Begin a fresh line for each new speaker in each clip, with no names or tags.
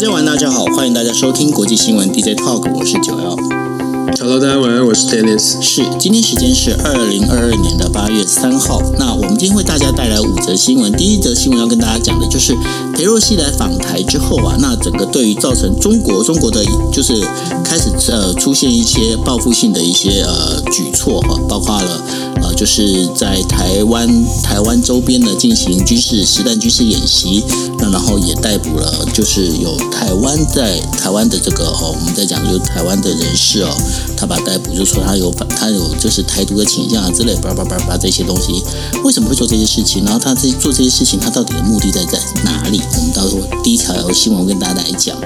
大家晚，大家好，欢迎大家收听国际新闻 DJ Talk，我是九幺。
Hello，大家晚安，我是 Dennis。
是，今天时间是二零二二年的八月三号。那我们今天为大家带来五则新闻。第一则新闻要跟大家讲的就是裴若曦来访台之后啊，那整个对于造成中国中国的就是开始呃出现一些报复性的一些呃举措哈，包括了就是在台湾台湾周边呢进行军事实弹军事演习，那然后也逮捕了就是有台湾在台湾的这个哦，我们在讲就是台湾的人士哦。他把逮捕，就说他有反，他有就是台独的倾向啊之类，叭叭叭叭这些东西，为什么会做这些事情？然后他这做这些事情，他到底的目的在在哪里？我们到时候第一条新闻跟大家来讲。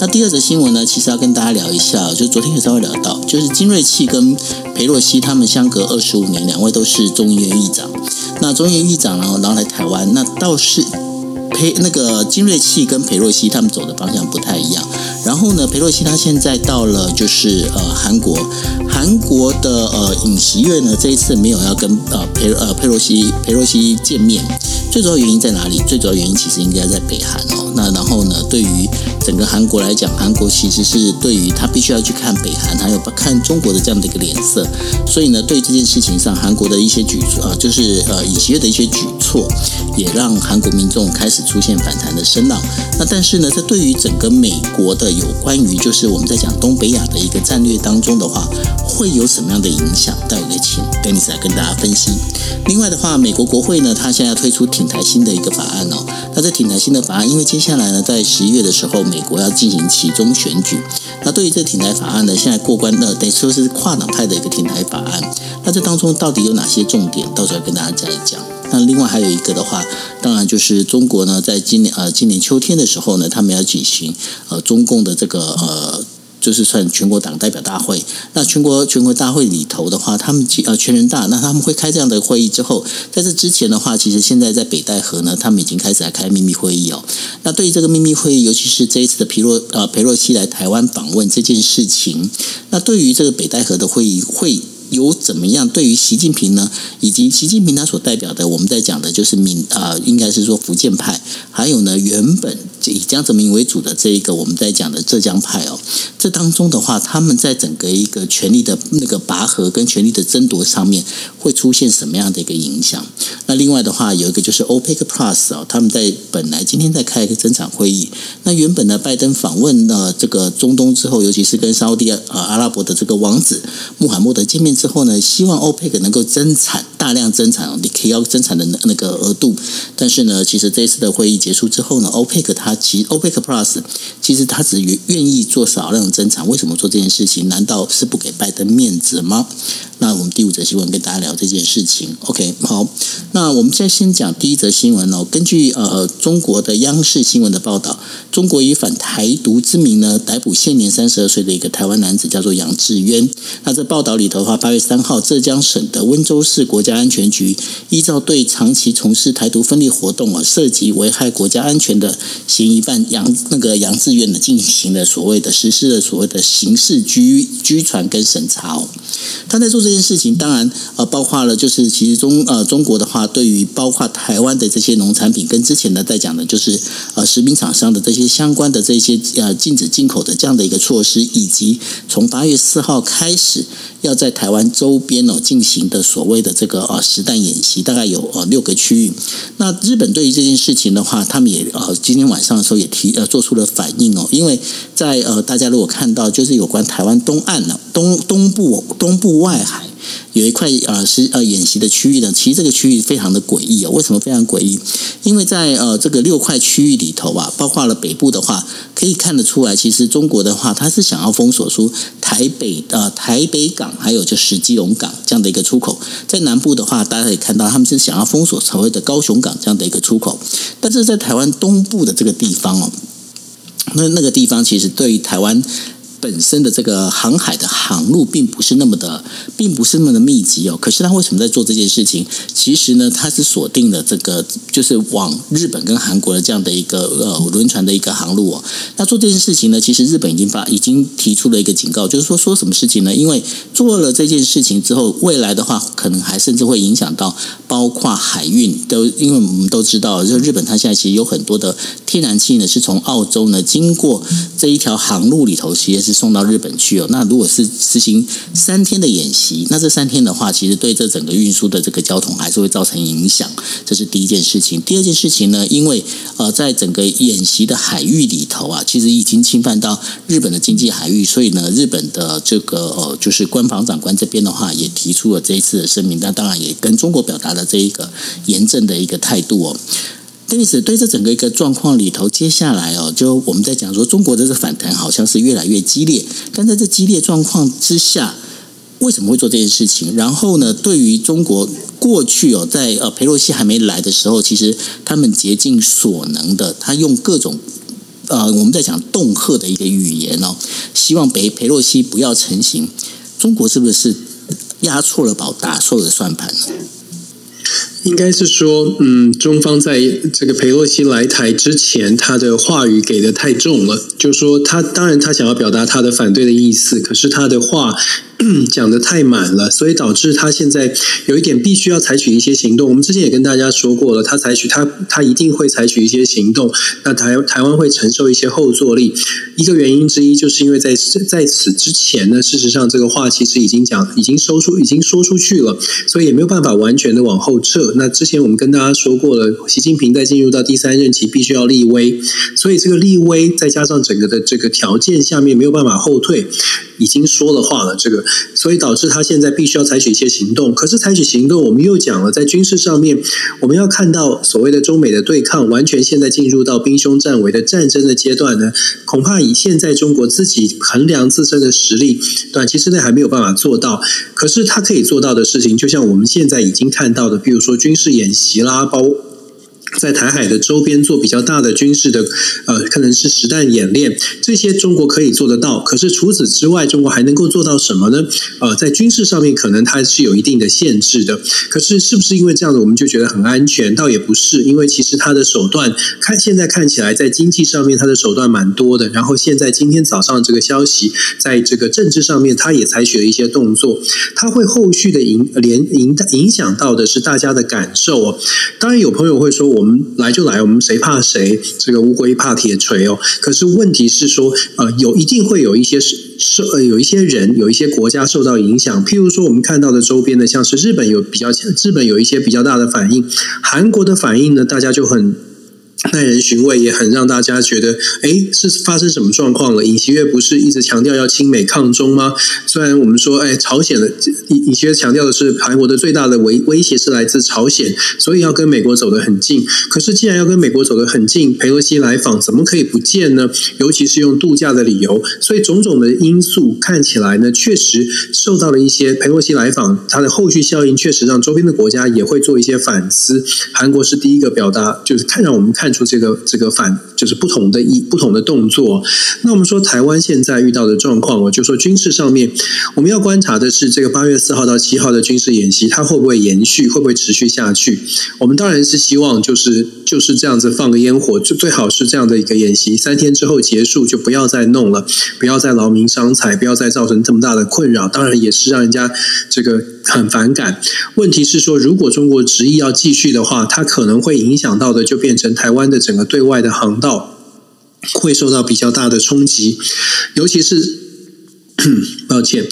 那第二则新闻呢，其实要跟大家聊一下，就昨天也稍微聊到，就是金瑞气跟裴洛西他们相隔二十五年，两位都是中议院议长。那中议院议长然后，然后来台湾，那倒是。裴那个金瑞气跟裴若曦他们走的方向不太一样，然后呢，裴若曦他现在到了就是呃韩国，韩国的呃尹锡悦呢这一次没有要跟呃裴呃裴若曦裴若曦见面，最主要原因在哪里？最主要原因其实应该在北韩哦。那然后呢，对于整个韩国来讲，韩国其实是对于他必须要去看北韩，还有看中国的这样的一个脸色，所以呢，对这件事情上，韩国的一些举措啊，就是呃尹锡悦的一些举措，也让韩国民众开始。出现反弹的声浪，那但是呢，这对于整个美国的有关于就是我们在讲东北亚的一个战略当中的话，会有什么样的影响？待会请 Dennis 来跟大家分析。另外的话，美国国会呢，它现在推出挺台新的一个法案哦。那这挺台新的法案，因为接下来呢，在十一月的时候，美国要进行其中选举。那对于这挺台法案呢，现在过关的，等于说是跨党派的一个挺台法案。那这当中到底有哪些重点？到时候跟大家再讲。那另外还有一个的话，当然就是中国呢，在今年呃今年秋天的时候呢，他们要举行呃中共的这个呃就是算全国党代表大会。那全国全国大会里头的话，他们呃全人大，那他们会开这样的会议之后，在这之前的话，其实现在在北戴河呢，他们已经开始来开秘密会议哦。那对于这个秘密会议，尤其是这一次的皮洛呃裴洛西来台湾访问这件事情，那对于这个北戴河的会议会。有怎么样？对于习近平呢，以及习近平他所代表的，我们在讲的就是民啊，应该是说福建派，还有呢，原本以江泽民为主的这一个我们在讲的浙江派哦，这当中的话，他们在整个一个权力的那个拔河跟权力的争夺上面，会出现什么样的一个影响？那另外的话，有一个就是 OPEC Plus 哦，他们在本来今天在开一个增产会议，那原本呢，拜登访问了这个中东之后，尤其是跟沙特啊阿拉伯的这个王子穆罕默德见面。之后呢，希望欧佩克能够增产，大量增产，你可以要增产的那个额度。但是呢，其实这一次的会议结束之后呢，欧佩克它其欧佩克 Plus 其实它只愿愿意做少量增产。为什么做这件事情？难道是不给拜登面子吗？那我们第五则新闻跟大家聊这件事情。OK，好，那我们现在先讲第一则新闻哦。根据呃中国的央视新闻的报道，中国以反台独之名呢，逮捕现年三十二岁的一个台湾男子，叫做杨志渊。那这报道里头的话，八月三号，浙江省的温州市国家安全局依照对长期从事台独分裂活动啊，涉及危害国家安全的嫌疑犯杨那个杨志渊呢，进行了所谓的实施了所谓的刑事拘拘传跟审查哦。他在做这件事情，当然呃，包括了就是其实中呃中国的话，对于包括台湾的这些农产品，跟之前呢在讲的就是呃食品厂商的这些相关的这些呃禁止进口的这样的一个措施，以及从八月四号开始要在台湾周边哦进行的所谓的这个呃实弹演习，大概有呃六个区域。那日本对于这件事情的话，他们也呃今天晚上的时候也提呃做出了反应哦，因为在呃大家如果看到就是有关台湾东岸呢东东部东部。外海有一块呃是呃演习的区域呢，其实这个区域非常的诡异哦。为什么非常诡异？因为在呃这个六块区域里头啊，包括了北部的话，可以看得出来，其实中国的话，它是想要封锁出台北呃台北港，还有就是基隆港这样的一个出口。在南部的话，大家可以看到，他们是想要封锁所谓的高雄港这样的一个出口。但是在台湾东部的这个地方哦，那那个地方其实对于台湾。本身的这个航海的航路并不是那么的，并不是那么的密集哦。可是他为什么在做这件事情？其实呢，他是锁定了这个，就是往日本跟韩国的这样的一个呃轮船的一个航路哦。那做这件事情呢，其实日本已经发已经提出了一个警告，就是说说什么事情呢？因为做了这件事情之后，未来的话可能还甚至会影响到包括海运都，因为我们都知道，就日本它现在其实有很多的天然气呢，是从澳洲呢经过这一条航路里头，其实是送到日本去哦。那如果是实行三天的演习，那这三天的话，其实对这整个运输的这个交通还是会造成影响。这是第一件事情。第二件事情呢，因为呃，在整个演习的海域里头啊，其实已经侵犯到日本的经济海域，所以呢，日本的这个呃，就是官方长官这边的话，也提出了这一次的声明。那当然也跟中国表达了这一个严正的一个态度哦。因此，对这整个一个状况里头，接下来哦，就我们在讲说，中国的这个反弹好像是越来越激烈。但在这激烈状况之下，为什么会做这件事情？然后呢，对于中国过去哦，在呃佩洛西还没来的时候，其实他们竭尽所能的，他用各种呃我们在讲恫吓的一个语言哦，希望北佩洛西不要成型。中国是不是压错了宝，打错了算盘呢？
应该是说，嗯，中方在这个佩洛西来台之前，他的话语给的太重了。就说他当然他想要表达他的反对的意思，可是他的话讲的太满了，所以导致他现在有一点必须要采取一些行动。我们之前也跟大家说过了，他采取他他一定会采取一些行动。那台台湾会承受一些后坐力。一个原因之一，就是因为在在此之前呢，事实上这个话其实已经讲已经说出已经说出去了，所以也没有办法完全的往后撤。那之前我们跟大家说过了，习近平在进入到第三任期必须要立威，所以这个立威再加上整个的这个条件下面没有办法后退，已经说了话了，这个所以导致他现在必须要采取一些行动。可是采取行动，我们又讲了，在军事上面，我们要看到所谓的中美的对抗，完全现在进入到兵凶战危的战争的阶段呢，恐怕以现在中国自己衡量自身的实力，短期之内还没有办法做到。可是他可以做到的事情，就像我们现在已经看到的，比如说。军事演习啦，包在台海的周边做比较大的军事的，呃，可能是实弹演练，这些中国可以做得到。可是除此之外，中国还能够做到什么呢？呃，在军事上面，可能它是有一定的限制的。可是是不是因为这样子，我们就觉得很安全？倒也不是，因为其实它的手段看现在看起来，在经济上面它的手段蛮多的。然后现在今天早上这个消息，在这个政治上面，它也采取了一些动作。它会后续的影连影影响到的是大家的感受哦。当然有朋友会说。我我们来就来，我们谁怕谁？这个乌龟怕铁锤哦。可是问题是说，呃，有一定会有一些受，呃，有一些人，有一些国家受到影响。譬如说，我们看到的周边的，像是日本有比较强，日本有一些比较大的反应。韩国的反应呢，大家就很。耐人寻味，也很让大家觉得，哎，是发生什么状况了？尹锡悦不是一直强调要亲美抗中吗？虽然我们说，哎，朝鲜的尹尹锡悦强调的是韩国的最大的威威胁是来自朝鲜，所以要跟美国走得很近。可是既然要跟美国走得很近，佩洛西来访怎么可以不见呢？尤其是用度假的理由，所以种种的因素看起来呢，确实受到了一些佩洛西来访它的后续效应，确实让周边的国家也会做一些反思。韩国是第一个表达，就是看让我们看。看出这个这个反就是不同的一不同的动作。那我们说台湾现在遇到的状况，我就说军事上面我们要观察的是这个八月四号到七号的军事演习，它会不会延续，会不会持续下去？我们当然是希望就是就是这样子放个烟火，就最好是这样的一个演习，三天之后结束，就不要再弄了，不要再劳民伤财，不要再造成这么大的困扰。当然也是让人家这个很反感。问题是说，如果中国执意要继续的话，它可能会影响到的就变成台湾。的整个对外的航道会受到比较大的冲击，尤其是抱歉，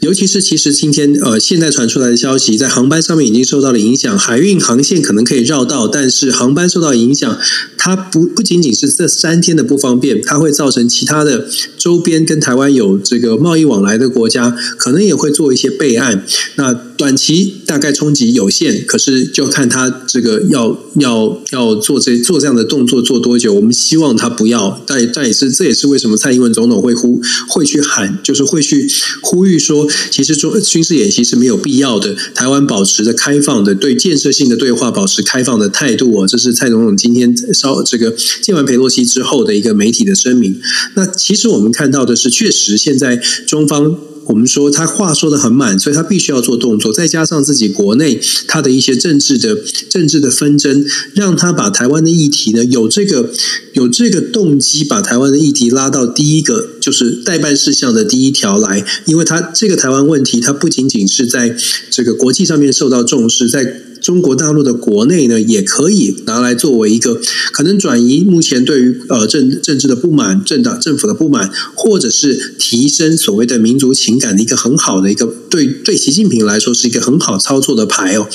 尤其是其实今天呃现在传出来的消息，在航班上面已经受到了影响，海运航线可能可以绕道，但是航班受到影响，它不不仅仅是这三天的不方便，它会造成其他的周边跟台湾有这个贸易往来的国家，可能也会做一些备案。那短期大概冲击有限，可是就看他这个要要要做这做这样的动作做多久。我们希望他不要，但但也是这也是为什么蔡英文总统会呼会去喊，就是会去呼吁说，其实中军事演习是没有必要的。台湾保持着开放的对建设性的对话，保持开放的态度哦。这是蔡总统今天稍，这个见完佩洛西之后的一个媒体的声明。那其实我们看到的是，确实现在中方。我们说他话说的很满，所以他必须要做动作，再加上自己国内他的一些政治的政治的纷争，让他把台湾的议题呢有这个有这个动机，把台湾的议题拉到第一个就是代办事项的第一条来，因为他这个台湾问题，它不仅仅是在这个国际上面受到重视，在。中国大陆的国内呢，也可以拿来作为一个可能转移目前对于呃政政治的不满、政党政府的不满，或者是提升所谓的民族情感的一个很好的一个对对习近平来说是一个很好操作的牌哦。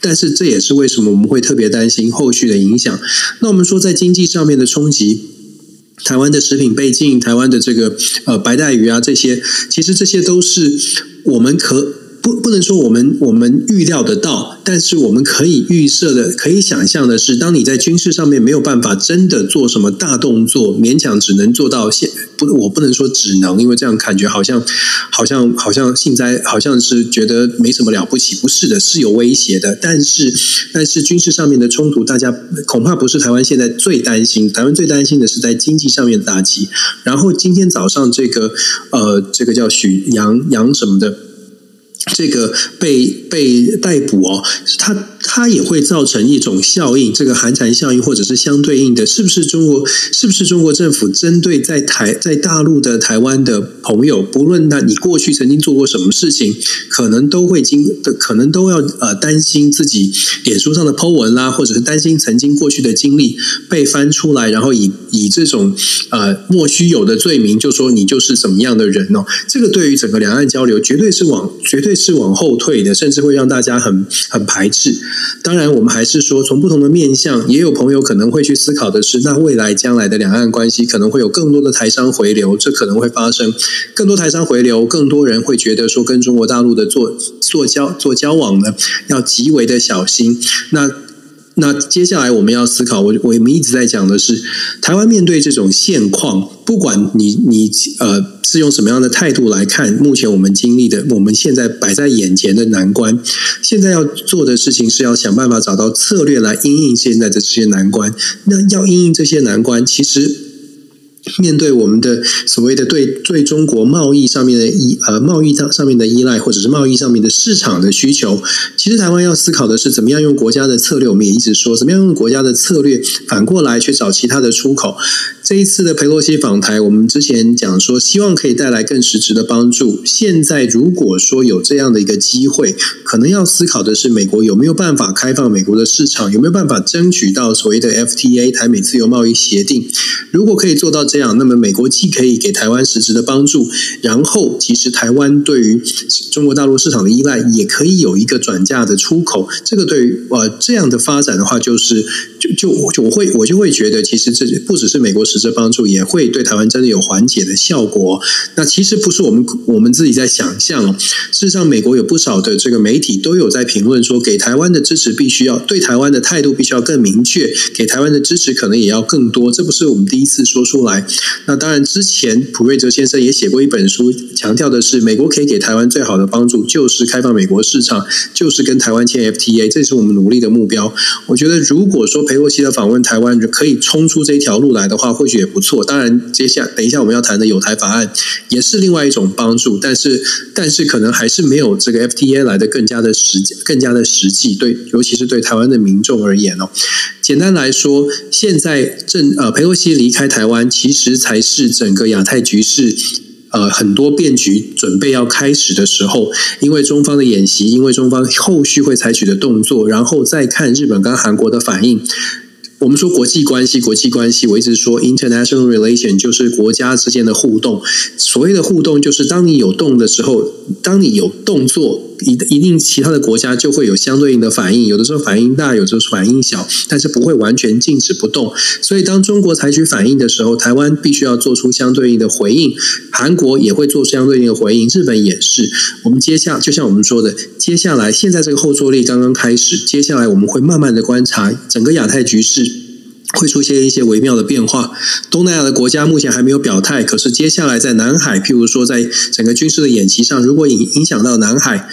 但是这也是为什么我们会特别担心后续的影响。那我们说在经济上面的冲击，台湾的食品被禁，台湾的这个呃白带鱼啊这些，其实这些都是我们可。不，不能说我们我们预料得到，但是我们可以预设的、可以想象的是，当你在军事上面没有办法真的做什么大动作，勉强只能做到现不，我不能说只能，因为这样感觉好像好像好像幸灾，好像是觉得没什么了不起，不是的，是有威胁的。但是，但是军事上面的冲突，大家恐怕不是台湾现在最担心。台湾最担心的是在经济上面的打击。然后今天早上这个呃，这个叫许杨杨什么的。这个被被逮捕哦，他它也会造成一种效应，这个寒蝉效应或者是相对应的，是不是中国？是不是中国政府针对在台在大陆的台湾的朋友，不论他你过去曾经做过什么事情，可能都会经可能都要呃担心自己脸书上的 Po 文啦，或者是担心曾经过去的经历被翻出来，然后以以这种呃莫须有的罪名，就说你就是怎么样的人哦。这个对于整个两岸交流，绝对是往绝对。是往后退的，甚至会让大家很很排斥。当然，我们还是说，从不同的面向，也有朋友可能会去思考的是，那未来将来的两岸关系可能会有更多的台商回流，这可能会发生更多台商回流，更多人会觉得说，跟中国大陆的做做交做交往呢，要极为的小心。那那接下来我们要思考，我我们一直在讲的是，台湾面对这种现况，不管你你呃是用什么样的态度来看，目前我们经历的，我们现在摆在眼前的难关，现在要做的事情是要想办法找到策略来应应现在的这些难关。那要应应这些难关，其实。面对我们的所谓的对对中国贸易上面的依呃贸易上上面的依赖，或者是贸易上面的市场的需求，其实台湾要思考的是怎么样用国家的策略。我们也一直说，怎么样用国家的策略反过来去找其他的出口。这一次的佩洛西访台，我们之前讲说，希望可以带来更实质的帮助。现在如果说有这样的一个机会，可能要思考的是，美国有没有办法开放美国的市场，有没有办法争取到所谓的 FTA 台美自由贸易协定？如果可以做到这样，那么美国既可以给台湾实质的帮助，然后其实台湾对于中国大陆市场的依赖也可以有一个转嫁的出口。这个对于呃这样的发展的话，就是就就我就我会我就会觉得，其实这不只是美国。实质帮助也会对台湾真的有缓解的效果。那其实不是我们我们自己在想象。事实上，美国有不少的这个媒体都有在评论说，给台湾的支持必须要对台湾的态度必须要更明确，给台湾的支持可能也要更多。这不是我们第一次说出来。那当然，之前普瑞泽先生也写过一本书，强调的是美国可以给台湾最好的帮助就是开放美国市场，就是跟台湾签 FTA，这是我们努力的目标。我觉得，如果说佩洛西的访问台湾可以冲出这条路来的话，或许也不错。当然，接下等一下我们要谈的有台法案也是另外一种帮助，但是但是可能还是没有这个 FTA 来的更加的实际更加的实际。对，尤其是对台湾的民众而言哦。简单来说，现在正呃佩洛西离开台湾，其实才是整个亚太局势呃很多变局准备要开始的时候。因为中方的演习，因为中方后续会采取的动作，然后再看日本跟韩国的反应。我们说国际关系，国际关系，我一直说 international relation 就是国家之间的互动。所谓的互动，就是当你有动的时候，当你有动作，一一定其他的国家就会有相对应的反应。有的时候反应大，有的时候反应小，但是不会完全静止不动。所以当中国采取反应的时候，台湾必须要做出相对应的回应。韩国也会做相对应的回应，日本也是。我们接下就像我们说的，接下来现在这个后坐力刚刚开始，接下来我们会慢慢的观察整个亚太局势。会出现一些微妙的变化。东南亚的国家目前还没有表态，可是接下来在南海，譬如说在整个军事的演习上，如果影影响到南海。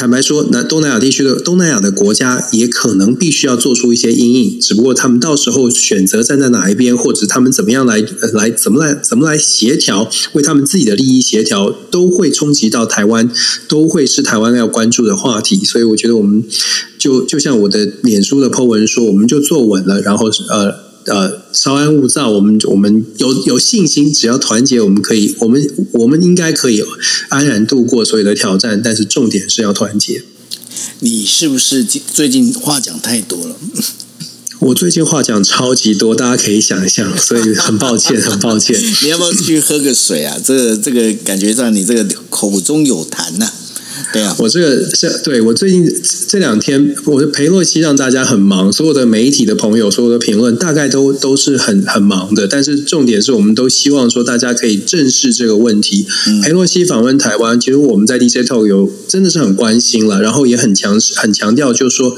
坦白说，南东南亚地区的东南亚的国家也可能必须要做出一些阴影，只不过他们到时候选择站在哪一边，或者他们怎么样来来怎么来怎么来协调，为他们自己的利益协调，都会冲击到台湾，都会是台湾要关注的话题。所以我觉得我们就就像我的脸书的 po 文说，我们就坐稳了，然后呃。呃，稍安勿躁，我们我们有有信心，只要团结，我们可以，我们我们应该可以安然度过所有的挑战。但是重点是要团结。
你是不是最近话讲太多了？
我最近话讲超级多，大家可以想象，所以很抱歉，很抱歉。
你要不要去喝个水啊？这个这个感觉上，你这个口中有痰呐。对啊，
我这个是对我最近这两天，我的裴洛西让大家很忙，所有的媒体的朋友，所有的评论大概都都是很很忙的。但是重点是我们都希望说，大家可以正视这个问题。裴洛西访问台湾，其实我们在 DJ Talk 有真的是很关心了，然后也很强很强调，就是说。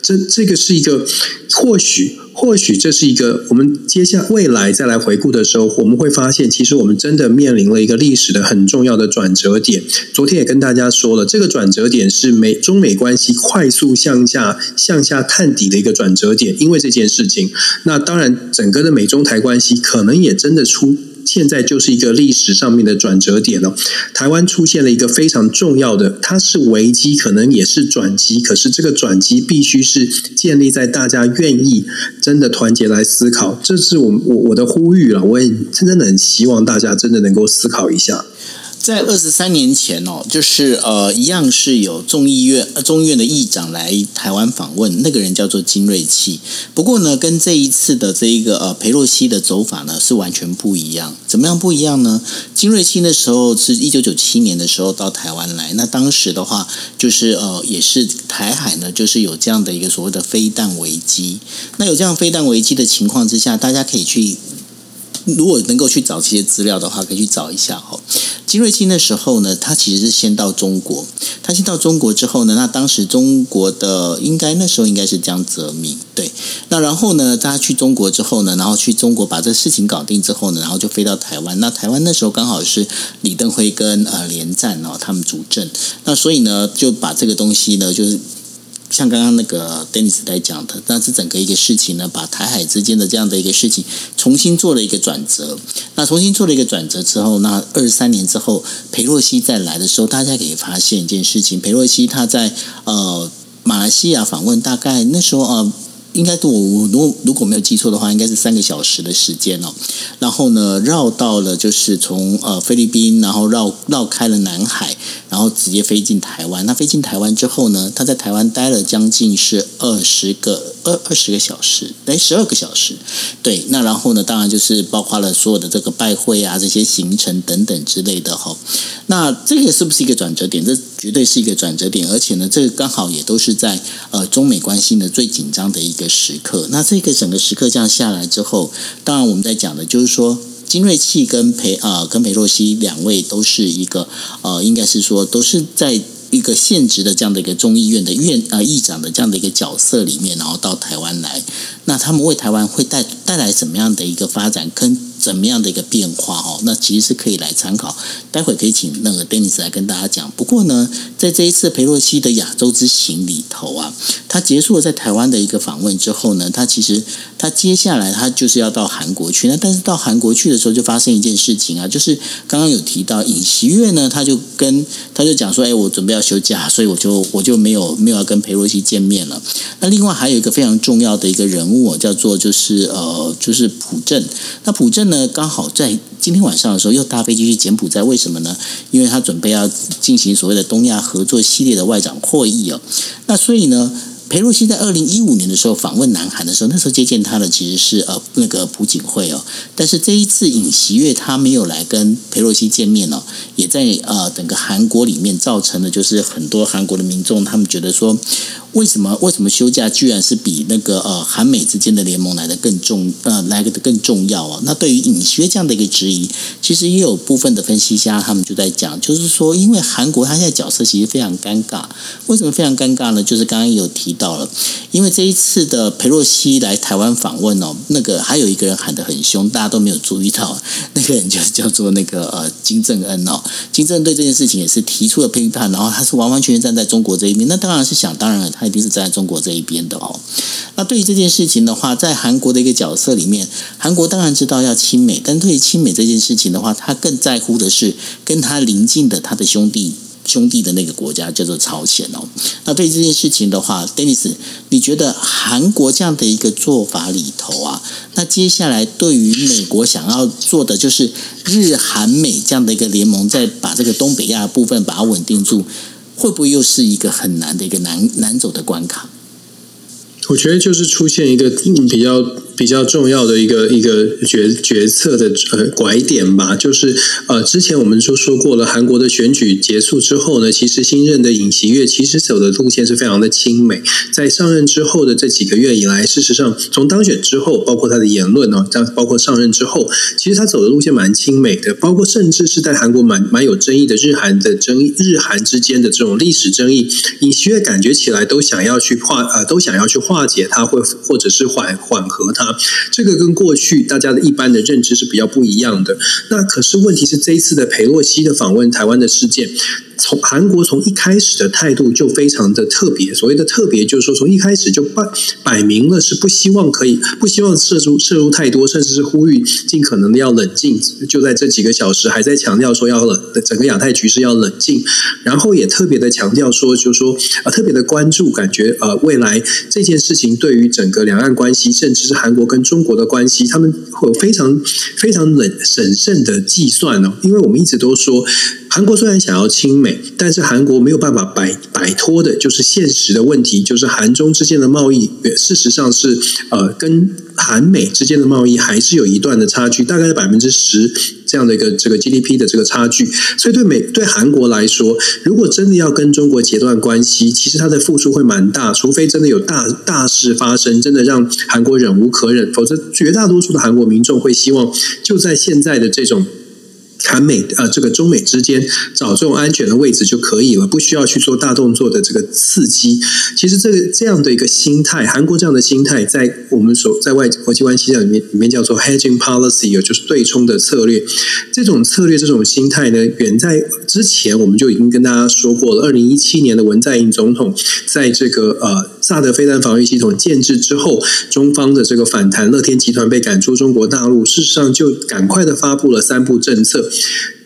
这这个是一个，或许或许这是一个，我们接下未来再来回顾的时候，我们会发现，其实我们真的面临了一个历史的很重要的转折点。昨天也跟大家说了，这个转折点是美中美关系快速向下向下探底的一个转折点。因为这件事情，那当然整个的美中台关系可能也真的出。现在就是一个历史上面的转折点了。台湾出现了一个非常重要的，它是危机，可能也是转机。可是这个转机必须是建立在大家愿意真的团结来思考。这是我我我的呼吁了。我也真的很希望大家真的能够思考一下。
在二十三年前哦，就是呃，一样是有众议院众议院的议长来台湾访问，那个人叫做金瑞气。不过呢，跟这一次的这一个呃裴洛西的走法呢是完全不一样。怎么样不一样呢？金瑞气那时候是一九九七年的时候到台湾来，那当时的话就是呃也是台海呢就是有这样的一个所谓的飞弹危机。那有这样飞弹危机的情况之下，大家可以去。如果能够去找这些资料的话，可以去找一下哈。金瑞清那时候呢，他其实是先到中国，他先到中国之后呢，那当时中国的应该那时候应该是江泽民对，那然后呢，他去中国之后呢，然后去中国把这事情搞定之后呢，然后就飞到台湾。那台湾那时候刚好是李登辉跟呃连战哦他们主政，那所以呢就把这个东西呢就是。像刚刚那个丹尼斯来讲的，但是整个一个事情呢，把台海之间的这样的一个事情重新做了一个转折。那重新做了一个转折之后，那二十三年之后，裴洛西再来的时候，大家可以发现一件事情：裴洛西他在呃马来西亚访问，大概那时候啊。应该我我如如果没有记错的话，应该是三个小时的时间哦。然后呢，绕到了就是从呃菲律宾，然后绕绕开了南海，然后直接飞进台湾。那飞进台湾之后呢，他在台湾待了将近是二十个二二十个小时，哎，十二个小时。对，那然后呢，当然就是包括了所有的这个拜会啊，这些行程等等之类的哈。那这个是不是一个转折点？这绝对是一个转折点，而且呢，这个刚好也都是在呃中美关系的最紧张的一个时刻。那这个整个时刻这样下来之后，当然我们在讲的就是说，金瑞气跟裴啊跟裴洛西两位都是一个呃，应该是说都是在一个现职的这样的一个众议院的院啊议长的这样的一个角色里面，然后到台湾来，那他们为台湾会带带来什么样的一个发展？跟怎么样的一个变化哦？那其实是可以来参考。待会可以请那个 Dennis 来跟大家讲。不过呢，在这一次佩洛西的亚洲之行里头啊，他结束了在台湾的一个访问之后呢，他其实他接下来他就是要到韩国去。那但是到韩国去的时候，就发生一件事情啊，就是刚刚有提到尹锡悦呢，他就跟他就讲说：“哎，我准备要休假，所以我就我就没有没有要跟佩洛西见面了。”那另外还有一个非常重要的一个人物叫做就是呃就是朴正。那朴正。呢，刚好在今天晚上的时候又搭飞机去柬埔寨，为什么呢？因为他准备要进行所谓的东亚合作系列的外长会议哦。那所以呢，裴洛西在二零一五年的时候访问南韩的时候，那时候接见他的其实是呃那个朴槿惠哦。但是这一次尹锡悦他没有来跟裴洛西见面哦，也在呃整个韩国里面造成的就是很多韩国的民众他们觉得说。为什么为什么休假居然是比那个呃韩美之间的联盟来的更重呃来的更重要啊？那对于尹薛这样的一个质疑，其实也有部分的分析家他们就在讲，就是说因为韩国他现在角色其实非常尴尬，为什么非常尴尬呢？就是刚刚有提到了，因为这一次的佩洛西来台湾访问哦，那个还有一个人喊得很凶，大家都没有注意到，那个人就叫做那个呃金正恩哦，金正恩对这件事情也是提出了批判，然后他是完完全全站在中国这一边，那当然是想当然了。他一定是站在中国这一边的哦。那对于这件事情的话，在韩国的一个角色里面，韩国当然知道要亲美，但对于亲美这件事情的话，他更在乎的是跟他邻近的他的兄弟兄弟的那个国家叫做朝鲜哦。那对于这件事情的话，Denis，你觉得韩国这样的一个做法里头啊，那接下来对于美国想要做的就是日韩美这样的一个联盟，再把这个东北亚部分把它稳定住。会不会又是一个很难的一个难难走的关卡？
我觉得就是出现一个比较。比较重要的一个一个决决策的呃拐点吧，就是呃之前我们就说过了，韩国的选举结束之后呢，其实新任的尹锡悦其实走的路线是非常的亲美，在上任之后的这几个月以来，事实上从当选之后，包括他的言论呢，像包括上任之后，其实他走的路线蛮亲美的，包括甚至是在韩国蛮蛮有争议的日韩的争，日韩之间的这种历史争议，尹锡悦感觉起来都想要去化呃都想要去化解它，或或者是缓缓和它。这个跟过去大家的一般的认知是比较不一样的。那可是问题是，这一次的佩洛西的访问台湾的事件。从韩国从一开始的态度就非常的特别，所谓的特别就是说，从一开始就摆摆明了是不希望可以不希望摄入摄入太多，甚至是呼吁尽可能的要冷静。就在这几个小时，还在强调说要冷，整个亚太局势要冷静。然后也特别的强调说，就是说啊，特别的关注，感觉呃，未来这件事情对于整个两岸关系，甚至是韩国跟中国的关系，他们会有非常非常冷审慎的计算哦。因为我们一直都说。韩国虽然想要亲美，但是韩国没有办法摆摆脱的，就是现实的问题，就是韩中之间的贸易，事实上是呃，跟韩美之间的贸易还是有一段的差距，大概是百分之十这样的一个这个 GDP 的这个差距。所以对美对韩国来说，如果真的要跟中国截断关系，其实它的付出会蛮大，除非真的有大大事发生，真的让韩国忍无可忍，否则绝大多数的韩国民众会希望就在现在的这种。韩美呃，这个中美之间找这种安全的位置就可以了，不需要去做大动作的这个刺激。其实这个这样的一个心态，韩国这样的心态，在我们所在外国际关系上里面，里面叫做 hedging policy，也就是对冲的策略。这种策略，这种心态呢，远在之前我们就已经跟大家说过了。二零一七年的文在寅总统在这个呃萨德飞弹防御系统建制之后，中方的这个反弹，乐天集团被赶出中国大陆，事实上就赶快的发布了三步政策。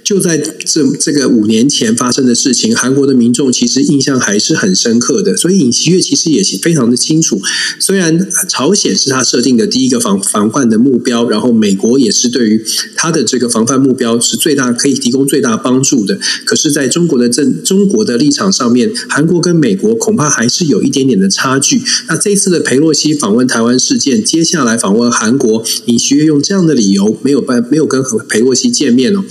就在这这个五年前发生的事情，韩国的民众其实印象还是很深刻的。所以尹锡悦其实也是非常的清楚，虽然朝鲜是他设定的第一个防防范的目标，然后美国也是对于他的这个防范目标是最大可以提供最大帮助的。可是，在中国的政中国的立场上面，韩国跟美国恐怕还是有一点点的差距。那这次的裴洛西访问台湾事件，接下来访问韩国，尹锡悦用这样的理由没有办没有跟裴洛西见面哦。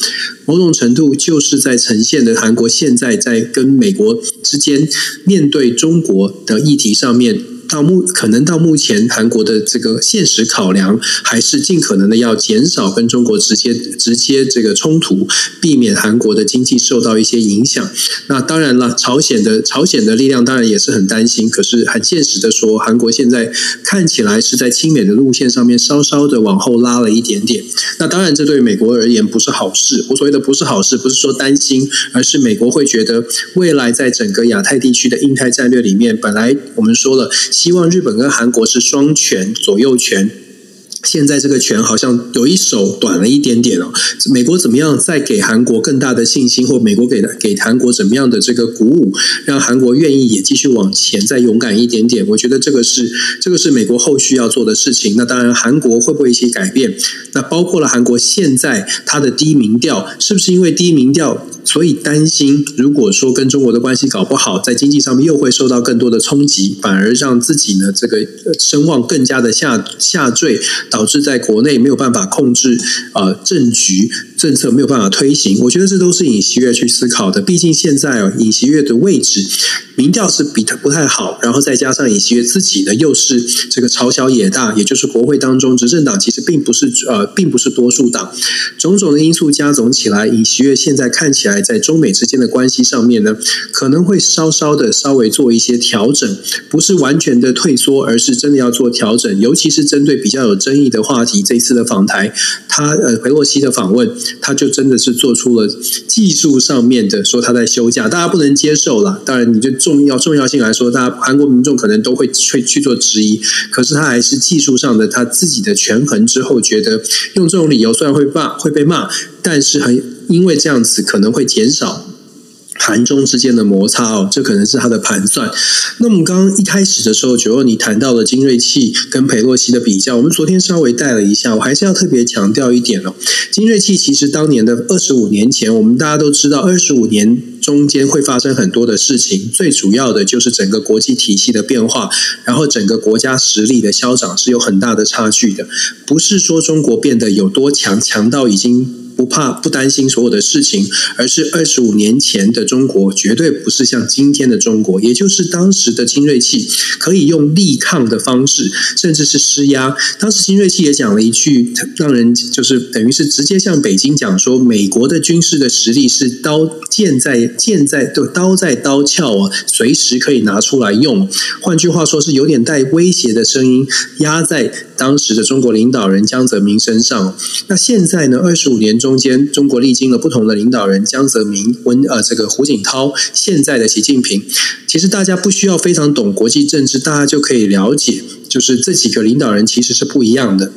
某种程度就是在呈现的韩国现在在跟美国之间面对中国的议题上面。到目可能到目前，韩国的这个现实考量还是尽可能的要减少跟中国直接直接这个冲突，避免韩国的经济受到一些影响。那当然了，朝鲜的朝鲜的力量当然也是很担心。可是很现实的说，韩国现在看起来是在亲美的路线上面稍稍的往后拉了一点点。那当然，这对美国而言不是好事。我所谓的不是好事，不是说担心，而是美国会觉得未来在整个亚太地区的印太战略里面，本来我们说了。希望日本跟韩国是双拳左右拳。现在这个权好像有一手短了一点点哦。美国怎么样再给韩国更大的信心，或美国给给韩国怎么样的这个鼓舞，让韩国愿意也继续往前再勇敢一点点？我觉得这个是这个是美国后续要做的事情。那当然，韩国会不会一起改变？那包括了韩国现在它的低民调，是不是因为低民调，所以担心如果说跟中国的关系搞不好，在经济上面又会受到更多的冲击，反而让自己呢这个声望更加的下下坠。导致在国内没有办法控制呃政局，政策没有办法推行。我觉得这都是尹锡悦去思考的。毕竟现在哦，尹锡悦的位置民调是比他不太好，然后再加上尹锡悦自己呢又是这个朝小野大，也就是国会当中执政党其实并不是呃并不是多数党，种种的因素加总起来，尹锡悦现在看起来在中美之间的关系上面呢，可能会稍稍的稍微做一些调整，不是完全的退缩，而是真的要做调整，尤其是针对比较有争议的话题，这一次的访台，他呃佩洛西的访问，他就真的是做出了技术上面的说他在休假，大家不能接受了。当然，你就重要重要性来说，他韩国民众可能都会去去做质疑，可是他还是技术上的他自己的权衡之后，觉得用这种理由虽然会骂会被骂，但是很因为这样子可能会减少。盘中之间的摩擦哦，这可能是他的盘算。那我们刚刚一开始的时候，九二你谈到了精锐器跟裴洛西的比较，我们昨天稍微带了一下，我还是要特别强调一点哦。精锐器其实当年的二十五年前，我们大家都知道，二十五年中间会发生很多的事情，最主要的就是整个国际体系的变化，然后整个国家实力的消长是有很大的差距的，不是说中国变得有多强，强到已经。不怕不担心所有的事情，而是二十五年前的中国绝对不是像今天的中国，也就是当时的精锐器可以用力抗的方式，甚至是施压。当时精锐器也讲了一句，让人就是等于是直接向北京讲说，美国的军事的实力是刀剑在剑在的刀在刀鞘啊，随时可以拿出来用。换句话说，是有点带威胁的声音压在当时的中国领导人江泽民身上。那现在呢？二十五年。中间，中国历经了不同的领导人，江泽民、温呃这个胡锦涛，现在的习近平。其实大家不需要非常懂国际政治，大家就可以了解，就是这几个领导人其实是不一样的。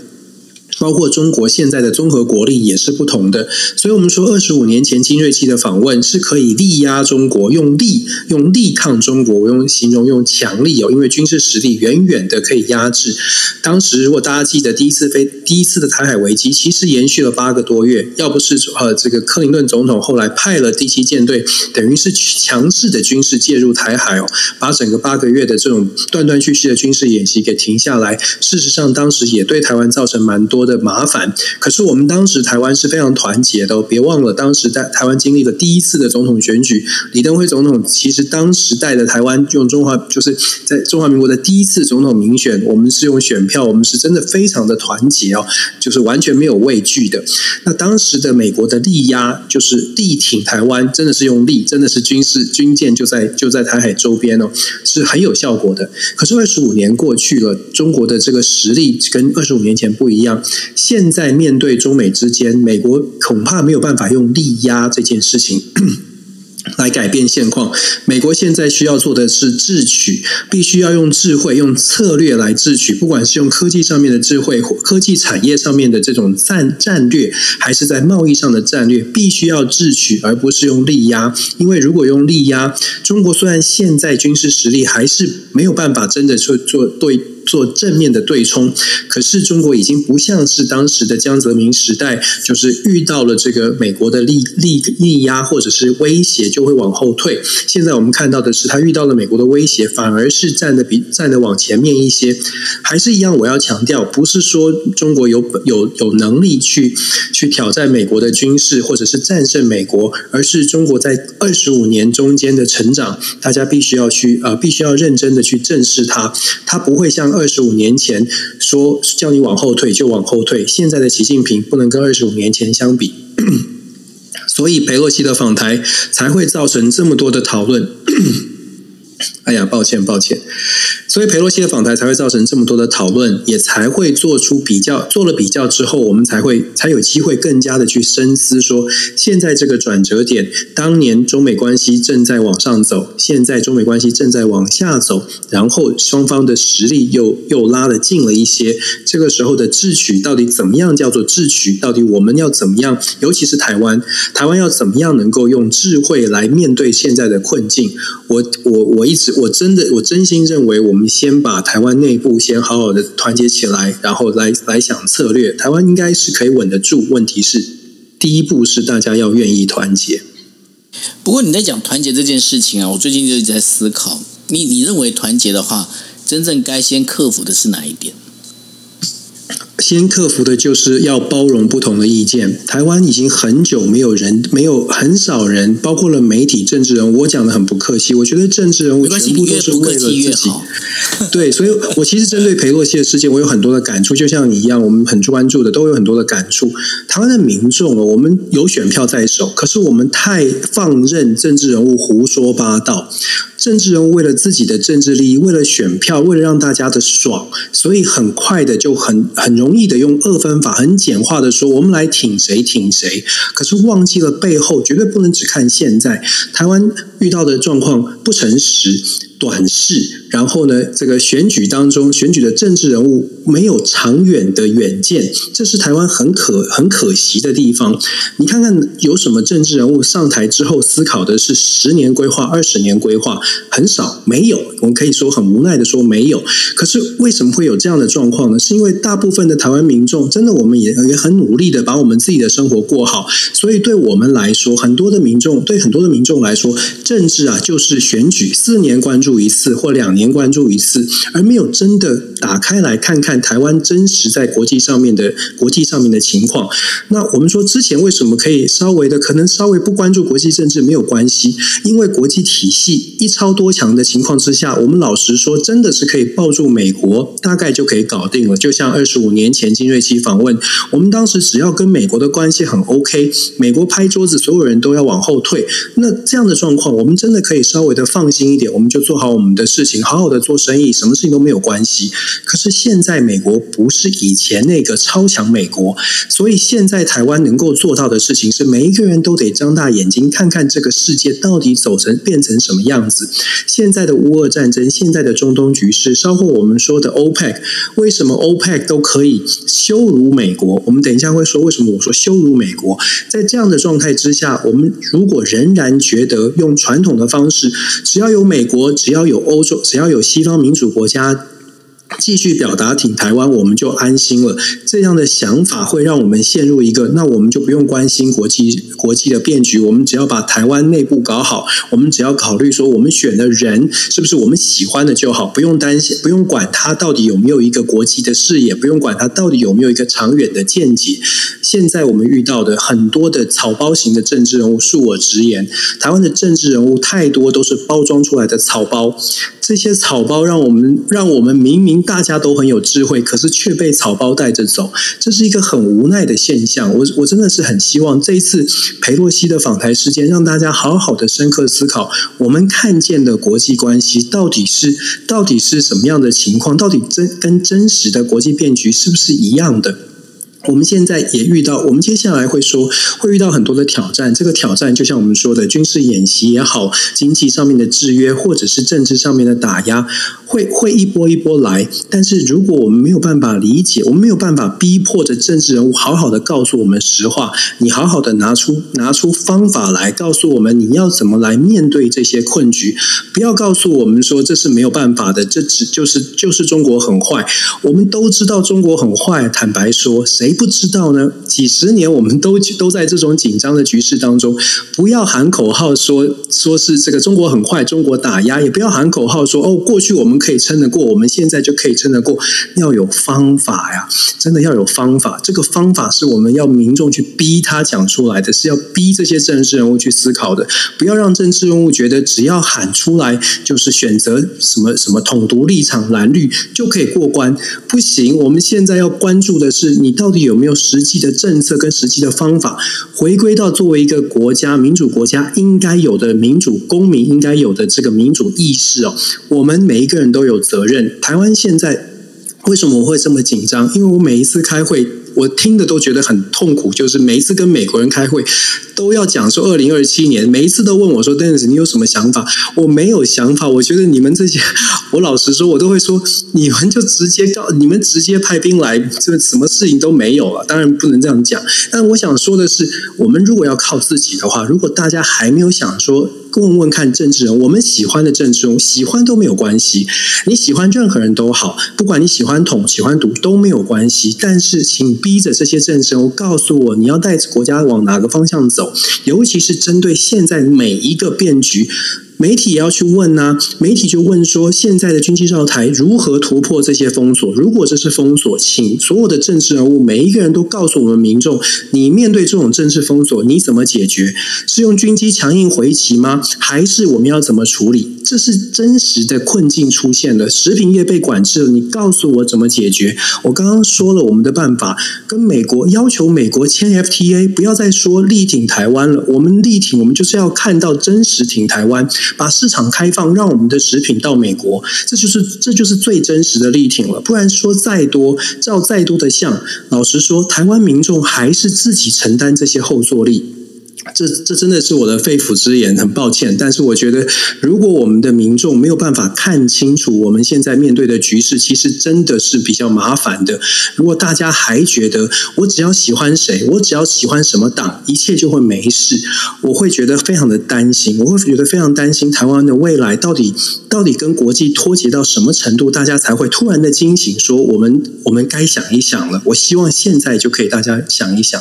包括中国现在的综合国力也是不同的，所以我们说二十五年前金瑞期的访问是可以力压中国，用力用力抗中国，我用形容用强力哦，因为军事实力远远的可以压制。当时如果大家记得第一次飞第一次的台海危机，其实延续了八个多月，要不是呃这个克林顿总统后来派了第七舰队，等于是强势的军事介入台海哦，把整个八个月的这种断断续续的军事演习给停下来。事实上，当时也对台湾造成蛮多。的麻烦，可是我们当时台湾是非常团结的。别忘了，当时在台湾经历了第一次的总统选举，李登辉总统其实当时带的台湾用中华，就是在中华民国的第一次总统民选，我们是用选票，我们是真的非常的团结哦，就是完全没有畏惧的。那当时的美国的力压，就是力挺台湾，真的是用力，真的是军事军舰就在就在台海周边哦，是很有效果的。可是二十五年过去了，中国的这个实力跟二十五年前不一样。现在面对中美之间，美国恐怕没有办法用力压这件事情 来改变现况。美国现在需要做的是智取，必须要用智慧、用策略来智取。不管是用科技上面的智慧，或科技产业上面的这种战战略，还是在贸易上的战略，必须要智取，而不是用力压。因为如果用力压，中国虽然现在军事实力还是没有办法真的去做对。做正面的对冲，可是中国已经不像是当时的江泽民时代，就是遇到了这个美国的力力力压或者是威胁就会往后退。现在我们看到的是，他遇到了美国的威胁，反而是站的比站的往前面一些。还是一样，我要强调，不是说中国有有有能力去去挑战美国的军事或者是战胜美国，而是中国在二十五年中间的成长，大家必须要去呃，必须要认真的去正视它。它不会像。二十五年前说叫你往后退就往后退，现在的习近平不能跟二十五年前相比，所以裴洛西的访台才会造成这么多的讨论。哎呀，抱歉，抱歉。所以佩洛西的访台才会造成这么多的讨论，也才会做出比较。做了比较之后，我们才会才有机会更加的去深思，说现在这个转折点，当年中美关系正在往上走，现在中美关系正在往下走，然后双方的实力又又拉了近了一些。这个时候的智取到底怎么样叫做智取？到底我们要怎么样？尤其是台湾，台湾要怎么样能够用智慧来面对现在的困境？我我我一直我真的我真心认为我们。先把台湾内部先好好的团结起来，然后来来想策略。台湾应该是可以稳得住。问题是，第一步是大家要愿意团结。
不过你在讲团结这件事情啊，我最近就一直在思考。你你认为团结的话，真正该先克服的是哪一点？
先克服的就是要包容不同的意见。台湾已经很久没有人，没有很少人，包括了媒体、政治人物。我讲的很不客气，我觉得政治人物全部都是为了自己。对，所以我其实针对裴洛西的事件，我有很多的感触。就像你一样，我们很关注的，都有很多的感触。台湾的民众啊，我们有选票在手，可是我们太放任政治人物胡说八道。政治人物为了自己的政治利益，为了选票，为了让大家的爽，所以很快的就很很容易的用二分法，很简化的说，我们来挺谁挺谁。可是忘记了背后，绝对不能只看现在台湾遇到的状况不诚实。短视，然后呢？这个选举当中，选举的政治人物没有长远的远见，这是台湾很可很可惜的地方。你看看有什么政治人物上台之后思考的是十年规划、二十年规划，很少，没有。我们可以说很无奈的说没有。可是为什么会有这样的状况呢？是因为大部分的台湾民众真的，我们也也很努力的把我们自己的生活过好，所以对我们来说，很多的民众对很多的民众来说，政治啊就是选举，四年关。注一次或两年关注一次，而没有真的打开来看看台湾真实在国际上面的国际上面的情况。那我们说之前为什么可以稍微的可能稍微不关注国际政治没有关系？因为国际体系一超超多强的情况之下，我们老实说真的是可以抱住美国，大概就可以搞定了。就像二十五年前金瑞期访问，我们当时只要跟美国的关系很 OK，美国拍桌子，所有人都要往后退。那这样的状况，我们真的可以稍微的放心一点，我们就。做好我们的事情，好好的做生意，什么事情都没有关系。可是现在美国不是以前那个超强美国，所以现在台湾能够做到的事情是，每一个人都得张大眼睛看看这个世界到底走成变成什么样子。现在的乌俄战争，现在的中东局势，包括我们说的 OPEC，为什么 OPEC 都可以羞辱美国？我们等一下会说为什么我说羞辱美国。在这样的状态之下，我们如果仍然觉得用传统的方式，只要有美国。只要有欧洲，只要有西方民主国家。继续表达挺台湾，我们就安心了。这样的想法会让我们陷入一个，那我们就不用关心国际国际的变局，我们只要把台湾内部搞好，我们只要考虑说我们选的人是不是我们喜欢的就好，不用担心，不用管他到底有没有一个国际的视野，不用管他到底有没有一个长远的见解。现在我们遇到的很多的草包型的政治人物，恕我直言，台湾的政治人物太多都是包装出来的草包。这些草包让我们让我们明明大家都很有智慧，可是却被草包带着走，这是一个很无奈的现象。我我真的是很希望这一次裴洛西的访台事件，让大家好好的深刻思考，我们看见的国际关系到底是到底是什么样的情况，到底真跟真实的国际变局是不是一样的？我们现在也遇到，我们接下来会说会遇到很多的挑战。这个挑战就像我们说的军事演习也好，经济上面的制约，或者是政治上面的打压，会会一波一波来。但是如果我们没有办法理解，我们没有办法逼迫着政治人物好好的告诉我们实话，你好好的拿出拿出方法来告诉我们你要怎么来面对这些困局，不要告诉我们说这是没有办法的，这只就是就是中国很坏。我们都知道中国很坏，坦白说谁？不知道呢？几十年我们都都在这种紧张的局势当中，不要喊口号说说是这个中国很坏，中国打压，也不要喊口号说哦，过去我们可以撑得过，我们现在就可以撑得过。要有方法呀，真的要有方法。这个方法是我们要民众去逼他讲出来的，是要逼这些政治人物去思考的。不要让政治人物觉得只要喊出来就是选择什么什么统独立场蓝绿就可以过关，不行。我们现在要关注的是你到底。有没有实际的政策跟实际的方法，回归到作为一个国家民主国家应该有的民主公民应该有的这个民主意识哦？我们每一个人都有责任。台湾现在为什么我会这么紧张？因为我每一次开会。我听的都觉得很痛苦，就是每一次跟美国人开会，都要讲说二零二七年，每一次都问我说：“邓老师，你有什么想法？”我没有想法，我觉得你们这些，我老实说，我都会说，你们就直接告，你们直接派兵来，这什么事情都没有了。当然不能这样讲，但我想说的是，我们如果要靠自己的话，如果大家还没有想说。问问看政治人，我们喜欢的政治人，喜欢都没有关系。你喜欢任何人都好，不管你喜欢统、喜欢独都没有关系。但是，请逼着这些政治人物告诉我，你要带着国家往哪个方向走，尤其是针对现在每一个变局。媒体也要去问呐，媒体就问说，现在的军机绕台如何突破这些封锁？如果这是封锁，请所有的政治人物每一个人都告诉我们民众，你面对这种政治封锁，你怎么解决？是用军机强硬回击吗？还是我们要怎么处理？这是真实的困境出现了，食品业被管制了，你告诉我怎么解决？我刚刚说了我们的办法，跟美国要求美国签 FTA，不要再说力挺台湾了，我们力挺，我们就是要看到真实挺台湾。把市场开放，让我们的食品到美国，这就是这就是最真实的力挺了。不然说再多，照再多的像，老实说，台湾民众还是自己承担这些后坐力。这这真的是我的肺腑之言，很抱歉。但是我觉得，如果我们的民众没有办法看清楚我们现在面对的局势，其实真的是比较麻烦的。如果大家还觉得我只要喜欢谁，我只要喜欢什么党，一切就会没事，我会觉得非常的担心。我会觉得非常担心台湾的未来到底到底跟国际脱节到什么程度，大家才会突然的惊醒，说我们我们该想一想了。我希望现在就可以大家想一想。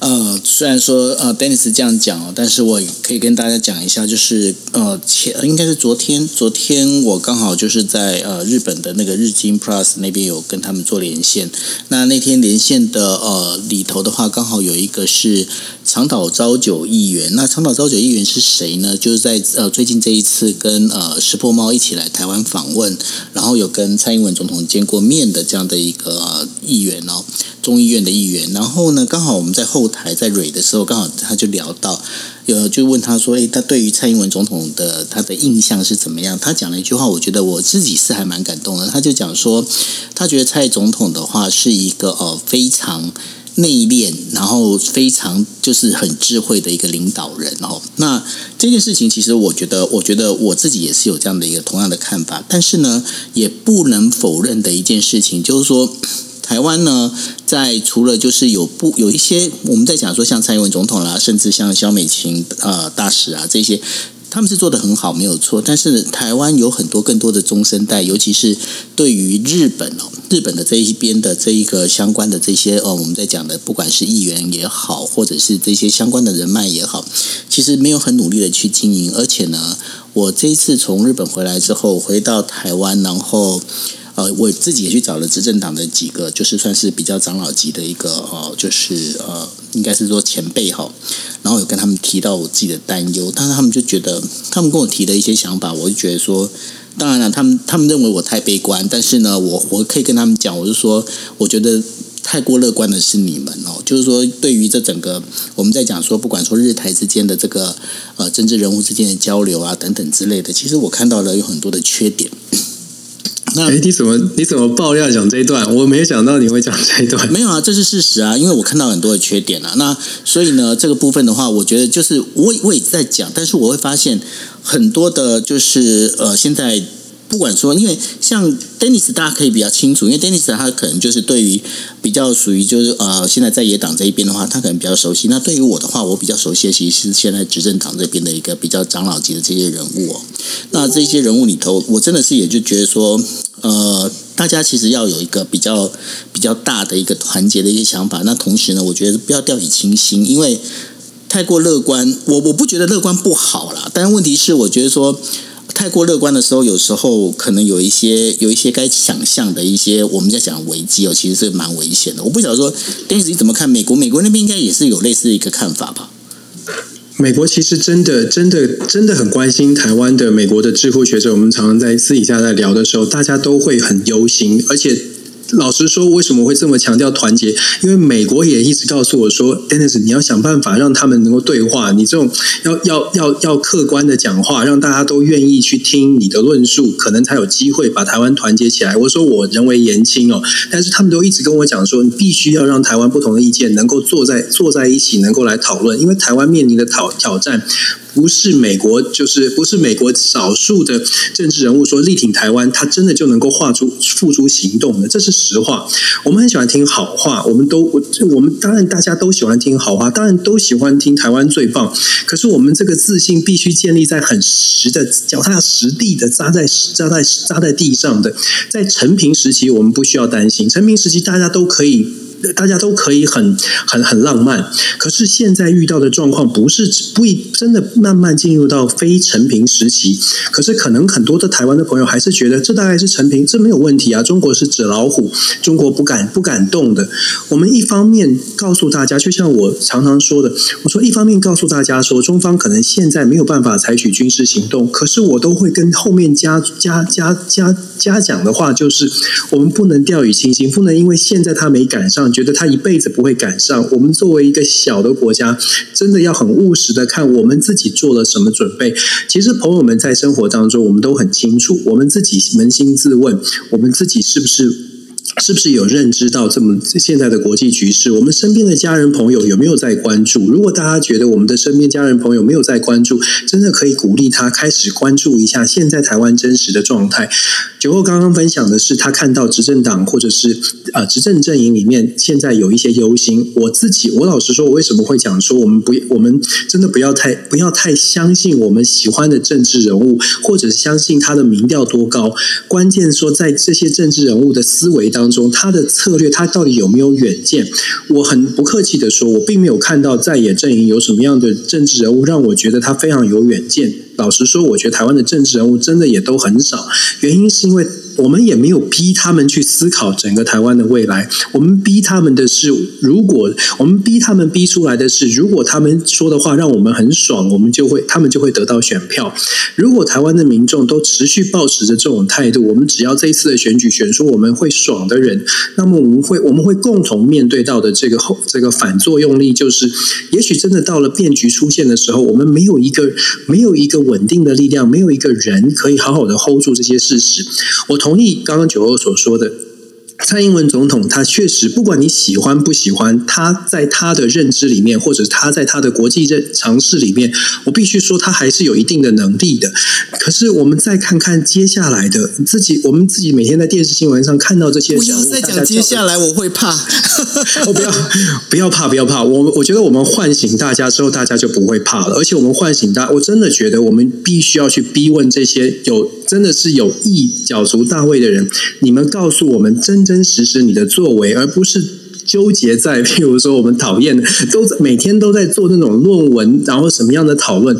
呃，虽然说呃，Dennis 这样讲哦，但是我可以跟大家讲一下，就是呃，前应该是昨天，昨天我刚好就是在呃日本的那个日经 Plus 那边有跟他们做连线。那那天连线的呃里头的话，刚好有一个是长岛昭久议员。那长岛昭久议员是谁呢？就是在呃最近这一次跟呃石破猫一起来台湾访问，然后有跟蔡英文总统见过面的这样的一个议员哦。众议院的议员，然后呢，刚好我们在后台在蕊的时候，刚好他就聊到，有就问他说：“诶，他对于蔡英文总统的他的印象是怎么样？”他讲了一句话，我觉得我自己是还蛮感动的。他就讲说，他觉得蔡总统的话是一个呃非常内敛，然后非常就是很智慧的一个领导人哦。那这件事情，其实我觉得，我觉得我自己也是有这样的一个同样的看法。但是呢，也不能否认的一件事情，就是说。台湾呢，在除了就是有不有一些我们在讲说像蔡英文总统啦，甚至像萧美琴呃大使啊这些，他们是做的很好，没有错。但是台湾有很多更多的中生代，尤其是对于日本哦，日本的这一边的这一个相关的这些哦，我们在讲的不管是议员也好，或者是这些相关的人脉也好，其实没有很努力的去经营。而且呢，我这一次从日本回来之后，回到台湾，然后。呃，我自己也去找了执政党的几个，就是算是比较长老级的一个呃，就是呃，应该是说前辈哈。然后有跟他们提到我自己的担忧，但是他们就觉得，他们跟我提的一些想法，我就觉得说，当然了，他们他们认为我太悲观，但是呢，我我可以跟他们讲，我就说，我觉得太过乐观的是你们哦，就是说，对于这整个我们在讲说，不管说日台之间的这个呃政治人物之间的交流啊等等之类的，其实我看到了有很多的缺点。
哎，你怎么你怎么爆料讲这一段？我没有想到你会讲这一段。
没有啊，这是事实啊，因为我看到很多的缺点啊。那所以呢，这个部分的话，我觉得就是我我也在讲，但是我会发现很多的，就是呃，现在。不管说，因为像 Dennis，大家可以比较清楚，因为 Dennis 他可能就是对于比较属于就是呃，现在在野党这一边的话，他可能比较熟悉。那对于我的话，我比较熟悉的其实是现在执政党这边的一个比较长老级的这些人物哦。那这些人物里头，我真的是也就觉得说，呃，大家其实要有一个比较比较大的一个团结的一些想法。那同时呢，我觉得不要掉以轻心，因为太过乐观，我我不觉得乐观不好啦，但问题是，我觉得说。太过乐观的时候，有时候可能有一些有一些该想象的一些我们在讲危机哦，其实是蛮危险的。我不晓得说，电视你怎么看？美国美国那边应该也是有类似的一个看法吧？
美国其实真的真的真的很关心台湾的美国的智库学者，我们常常在私底下在聊的时候，大家都会很忧心，而且。老实说，为什么会这么强调团结？因为美国也一直告诉我说，Dennis，你要想办法让他们能够对话。你这种要要要要客观的讲话，让大家都愿意去听你的论述，可能才有机会把台湾团结起来。我说我人为言轻哦，但是他们都一直跟我讲说，你必须要让台湾不同的意见能够坐在坐在一起，能够来讨论。因为台湾面临的挑挑战。不是美国，就是不是美国少数的政治人物说力挺台湾，他真的就能够画出付诸行动的，这是实话。我们很喜欢听好话，我们都我我们当然大家都喜欢听好话，当然都喜欢听台湾最棒。可是我们这个自信必须建立在很实的、脚踏实地的扎在扎在扎在地上的。在陈平时期，我们不需要担心；陈平时期，大家都可以。大家都可以很很很浪漫。可是现在遇到的状况不是不一真的慢慢进入到非成平时期。可是可能很多的台湾的朋友还是觉得这大概是成平，这没有问题啊。中国是纸老虎，中国不敢不敢动的。我们一方面告诉大家，就像我常常说的，我说一方面告诉大家说，中方可能现在没有办法采取军事行动，可是我都会跟后面加加加加加讲的话，就是我们不能掉以轻心，不能因为现在他没赶上，觉得他一辈子不会赶上。我们作为一个小的国家，真的要很务实的看我们自己做了什么准备。其实朋友们在生活当中，我们都很清楚，我们自己扪心自问，我们自己是不是？是不是有认知到这么现在的国际局势？我们身边的家人朋友有没有在关注？如果大家觉得我们的身边家人朋友没有在关注，真的可以鼓励他开始关注一下现在台湾真实的状态。九后刚刚分享的是他看到执政党或者是呃执政阵营里面现在有一些忧心。我自己，我老实说，我为什么会讲说我们不，我们真的不要太不要太相信我们喜欢的政治人物，或者相信他的民调多高。关键说在这些政治人物的思维当。当中，他的策略，他到底有没有远见？我很不客气的说，我并没有看到在野阵营有什么样的政治人物让我觉得他非常有远见。老实说，我觉得台湾的政治人物真的也都很少，原因是因为。我们也没有逼他们去思考整个台湾的未来，我们逼他们的是，如果我们逼他们逼出来的是，如果他们说的话让我们很爽，我们就会他们就会得到选票。如果台湾的民众都持续保持着这种态度，我们只要这一次的选举选出我们会爽的人，那么我们会我们会共同面对到的这个后这个反作用力，就是也许真的到了变局出现的时候，我们没有一个没有一个稳定的力量，没有一个人可以好好的 hold 住这些事实。我同。同意刚刚九欧所说的。蔡英文总统，他确实不管你喜欢不喜欢，他在他的认知里面，或者他在他的国际认尝试里面，我必须说他还是有一定的能力的。可是我们再看看接下来的自己，我们自己每天在电视新闻上看到这些，
不要再讲接下来，我会怕。
我 不要不要怕，不要怕。我我觉得我们唤醒大家之后，大家就不会怕了。而且我们唤醒大，我真的觉得我们必须要去逼问这些有真的是有意角逐大位的人，你们告诉我们真。真实是你的作为，而不是纠结在，譬如说我们讨厌的，都每天都在做那种论文，然后什么样的讨论。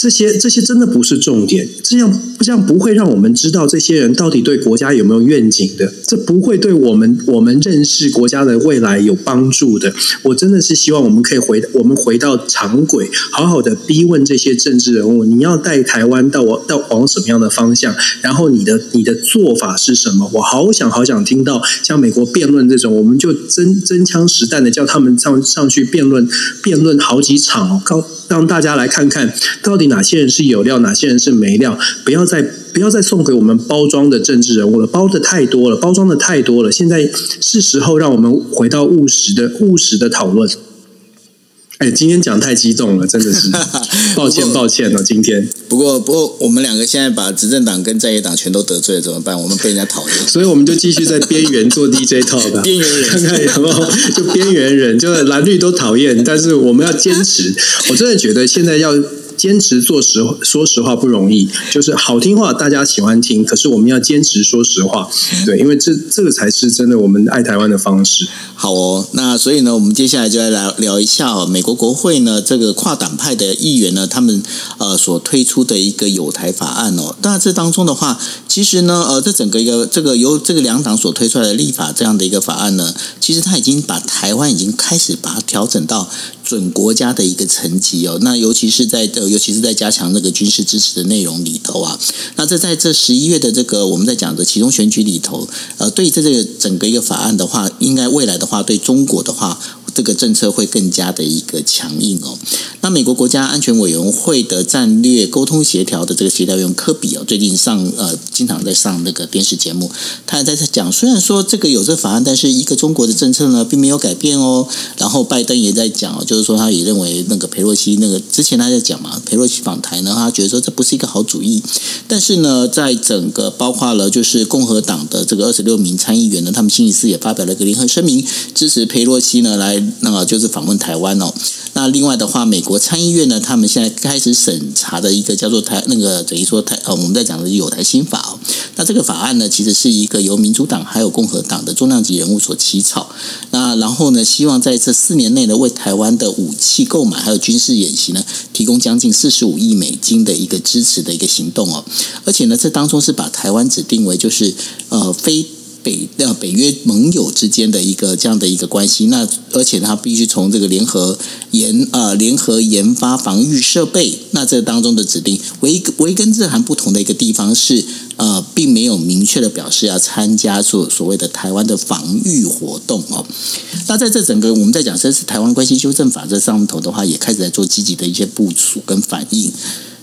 这些这些真的不是重点，这样这样不会让我们知道这些人到底对国家有没有愿景的，这不会对我们我们认识国家的未来有帮助的。我真的是希望我们可以回我们回到常轨，好好的逼问这些政治人物：你要带台湾到我到往什么样的方向？然后你的你的做法是什么？我好想好想听到像美国辩论这种，我们就真真枪实弹的叫他们上上去辩论辩论好几场，告让大家来看看到底。哪些人是有料，哪些人是没料？不要再不要再送给我们包装的政治人物了，包的太多了，包装的太多了。现在是时候让我们回到务实的务实的讨论。哎，今天讲太激动了，真的是 抱歉抱歉哦。今天
不过不过，我们两个现在把执政党跟在野党全都得罪了，怎么办？我们被人家讨厌，
所以我们就继续在边缘做 DJ 套吧。
边缘人
看看有没有就边缘人，就蓝绿都讨厌，但是我们要坚持。我真的觉得现在要。坚持做实，说实话不容易。就是好听话大家喜欢听，可是我们要坚持说实话，对，因为这这个才是真的我们爱台湾的方式。
好哦，那所以呢，我们接下来就来聊聊一下哦，美国国会呢这个跨党派的议员呢，他们呃所推出的一个有台法案哦。当然这当中的话，其实呢，呃，这整个一个这个由这个两党所推出来的立法这样的一个法案呢，其实他已经把台湾已经开始把它调整到。准国家的一个层级哦，那尤其是在呃，尤其是在加强那个军事支持的内容里头啊，那这在这十一月的这个我们在讲的其中选举里头，呃，对这这个整个一个法案的话，应该未来的话，对中国的话。这个政策会更加的一个强硬哦。那美国国家安全委员会的战略沟通协调的这个协调员科比哦，最近上呃经常在上那个电视节目，他也在讲，虽然说这个有这法案，但是一个中国的政策呢并没有改变哦。然后拜登也在讲，就是说他也认为那个佩洛西那个之前他在讲嘛，佩洛西访台呢，他觉得说这不是一个好主意。但是呢，在整个包括了就是共和党的这个二十六名参议员呢，他们星期四也发表了一个联合声明，支持佩洛西呢来。那么就是访问台湾哦。那另外的话，美国参议院呢，他们现在开始审查的一个叫做台那个等于说台呃我们在讲的有台新法哦。那这个法案呢，其实是一个由民主党还有共和党的重量级人物所起草。那然后呢，希望在这四年内呢，为台湾的武器购买还有军事演习呢，提供将近四十五亿美金的一个支持的一个行动哦。而且呢，这当中是把台湾指定为就是呃非。北呃北约盟友之间的一个这样的一个关系，那而且他必须从这个联合研呃联合研发防御设备，那这当中的指定，唯一唯跟日韩不同的一个地方是呃，并没有明确的表示要参加所所谓的台湾的防御活动哦。那在这整个我们在讲这次台湾关系修正法这上头的话，也开始在做积极的一些部署跟反应。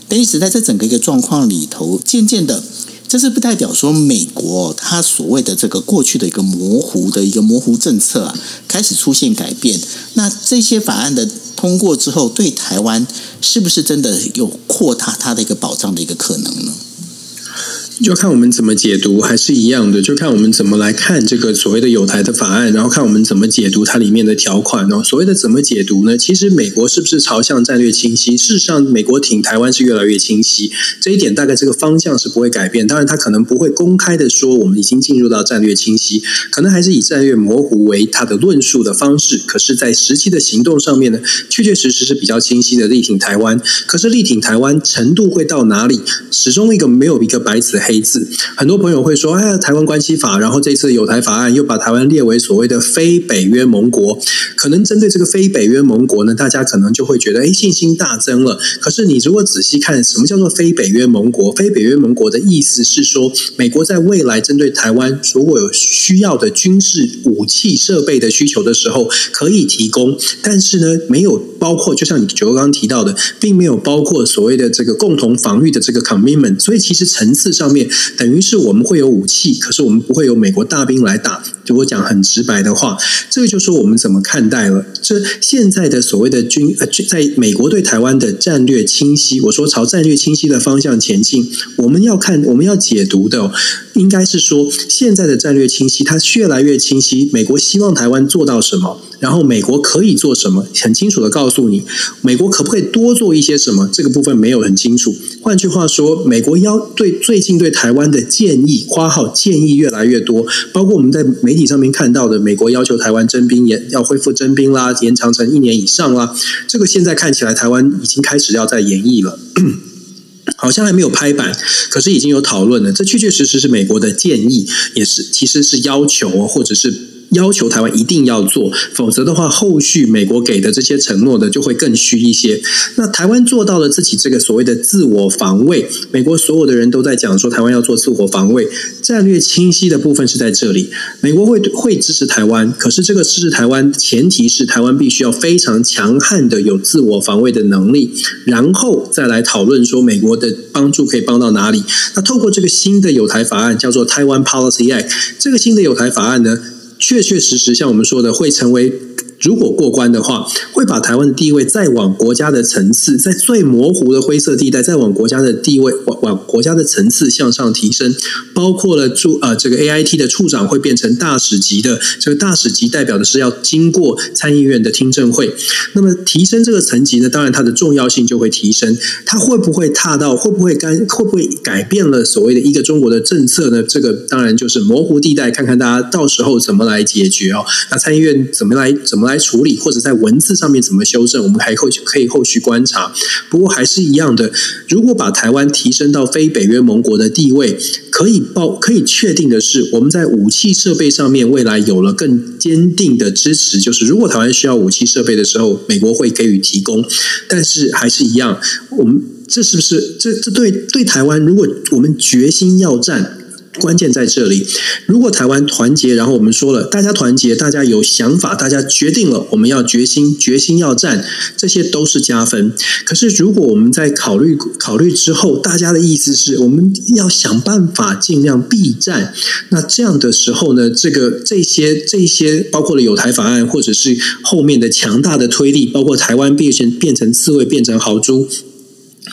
等于是在这整个一个状况里头，渐渐的。这是不代表说美国它所谓的这个过去的一个模糊的一个模糊政策啊，开始出现改变。那这些法案的通过之后，对台湾是不是真的有扩大它的一个保障的一个可能呢？
就看我们怎么解读，还是一样的，就看我们怎么来看这个所谓的有台的法案，然后看我们怎么解读它里面的条款哦。所谓的怎么解读呢？其实美国是不是朝向战略清晰？事实上，美国挺台湾是越来越清晰，这一点大概这个方向是不会改变。当然，他可能不会公开的说我们已经进入到战略清晰，可能还是以战略模糊为他的论述的方式。可是，在实际的行动上面呢，确确实实是比较清晰的力挺台湾。可是，力挺台湾程度会到哪里？始终一个没有一个白纸。黑字，很多朋友会说：“哎呀，台湾关系法，然后这次有台法案又把台湾列为所谓的非北约盟国，可能针对这个非北约盟国呢，大家可能就会觉得，哎，信心大增了。可是你如果仔细看，什么叫做非北约盟国？非北约盟国的意思是说，美国在未来针对台湾如果有需要的军事武器设备的需求的时候，可以提供，但是呢，没有包括，就像你九刚刚提到的，并没有包括所谓的这个共同防御的这个 commitment。所以其实层次上面。等于是我们会有武器，可是我们不会有美国大兵来打。就我讲很直白的话，这个就是我们怎么看待了这现在的所谓的军呃，在美国对台湾的战略清晰，我说朝战略清晰的方向前进，我们要看我们要解读的，应该是说现在的战略清晰，它越来越清晰。美国希望台湾做到什么，然后美国可以做什么，很清楚的告诉你，美国可不可以多做一些什么，这个部分没有很清楚。换句话说，美国要对最近对台湾的建议，花号建议越来越多，包括我们在。媒体上面看到的，美国要求台湾征兵，延要恢复征兵啦，延长成一年以上啦。这个现在看起来，台湾已经开始要在演绎了，好像还没有拍板，可是已经有讨论了。这确确实实是美国的建议，也是其实是要求，或者是。要求台湾一定要做，否则的话，后续美国给的这些承诺的就会更虚一些。那台湾做到了自己这个所谓的自我防卫，美国所有的人都在讲说台湾要做自我防卫，战略清晰的部分是在这里。美国会会支持台湾，可是这个支持台湾前提是台湾必须要非常强悍的有自我防卫的能力，然后再来讨论说美国的帮助可以帮到哪里。那透过这个新的有台法案叫做台湾 Policy Act，这个新的有台法案呢？确确实实，像我们说的，会成为。如果过关的话，会把台湾的地位再往国家的层次，在最模糊的灰色地带，再往国家的地位往往国家的层次向上提升，包括了处呃这个 A I T 的处长会变成大使级的，这个大使级代表的是要经过参议院的听证会。那么提升这个层级呢，当然它的重要性就会提升。它会不会踏到会不会干会不会改变了所谓的一个中国的政策呢？这个当然就是模糊地带，看看大家到时候怎么来解决哦。那参议院怎么来怎么？来处理，或者在文字上面怎么修正，我们还后可以后续观察。不过还是一样的，如果把台湾提升到非北约盟国的地位，可以报可以确定的是，我们在武器设备上面未来有了更坚定的支持。就是如果台湾需要武器设备的时候，美国会给予提供。但是还是一样，我们这是不是这这对对台湾？如果我们决心要战。关键在这里，如果台湾团结，然后我们说了，大家团结，大家有想法，大家决定了，我们要决心，决心要战，这些都是加分。可是，如果我们在考虑考虑之后，大家的意思是我们要想办法尽量避战，那这样的时候呢，这个这些这些包括了有台法案，或者是后面的强大的推力，包括台湾变成变成刺猬，变成豪猪。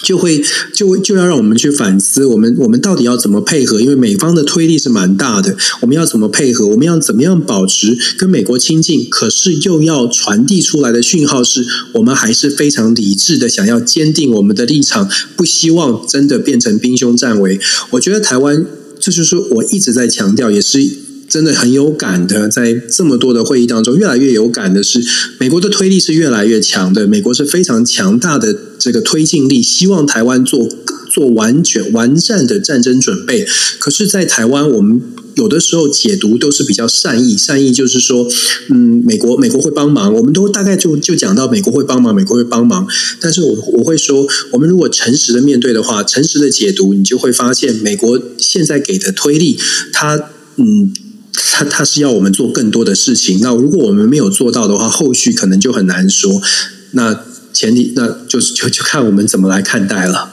就会就就要让我们去反思，我们我们到底要怎么配合？因为美方的推力是蛮大的，我们要怎么配合？我们要怎么样保持跟美国亲近？可是又要传递出来的讯号是，我们还是非常理智的，想要坚定我们的立场，不希望真的变成兵凶战危。我觉得台湾，这就是我一直在强调，也是。真的很有感的，在这么多的会议当中，越来越有感的是，美国的推力是越来越强的。美国是非常强大的这个推进力，希望台湾做做完全完善的战争准备。可是，在台湾，我们有的时候解读都是比较善意，善意就是说，嗯，美国美国会帮忙，我们都大概就就讲到美国会帮忙，美国会帮忙。但是我我会说，我们如果诚实的面对的话，诚实的解读，你就会发现，美国现在给的推力，它嗯。他他是要我们做更多的事情，那如果我们没有做到的话，后续可能就很难说。那前提，那就是就就看我们怎么来看待了。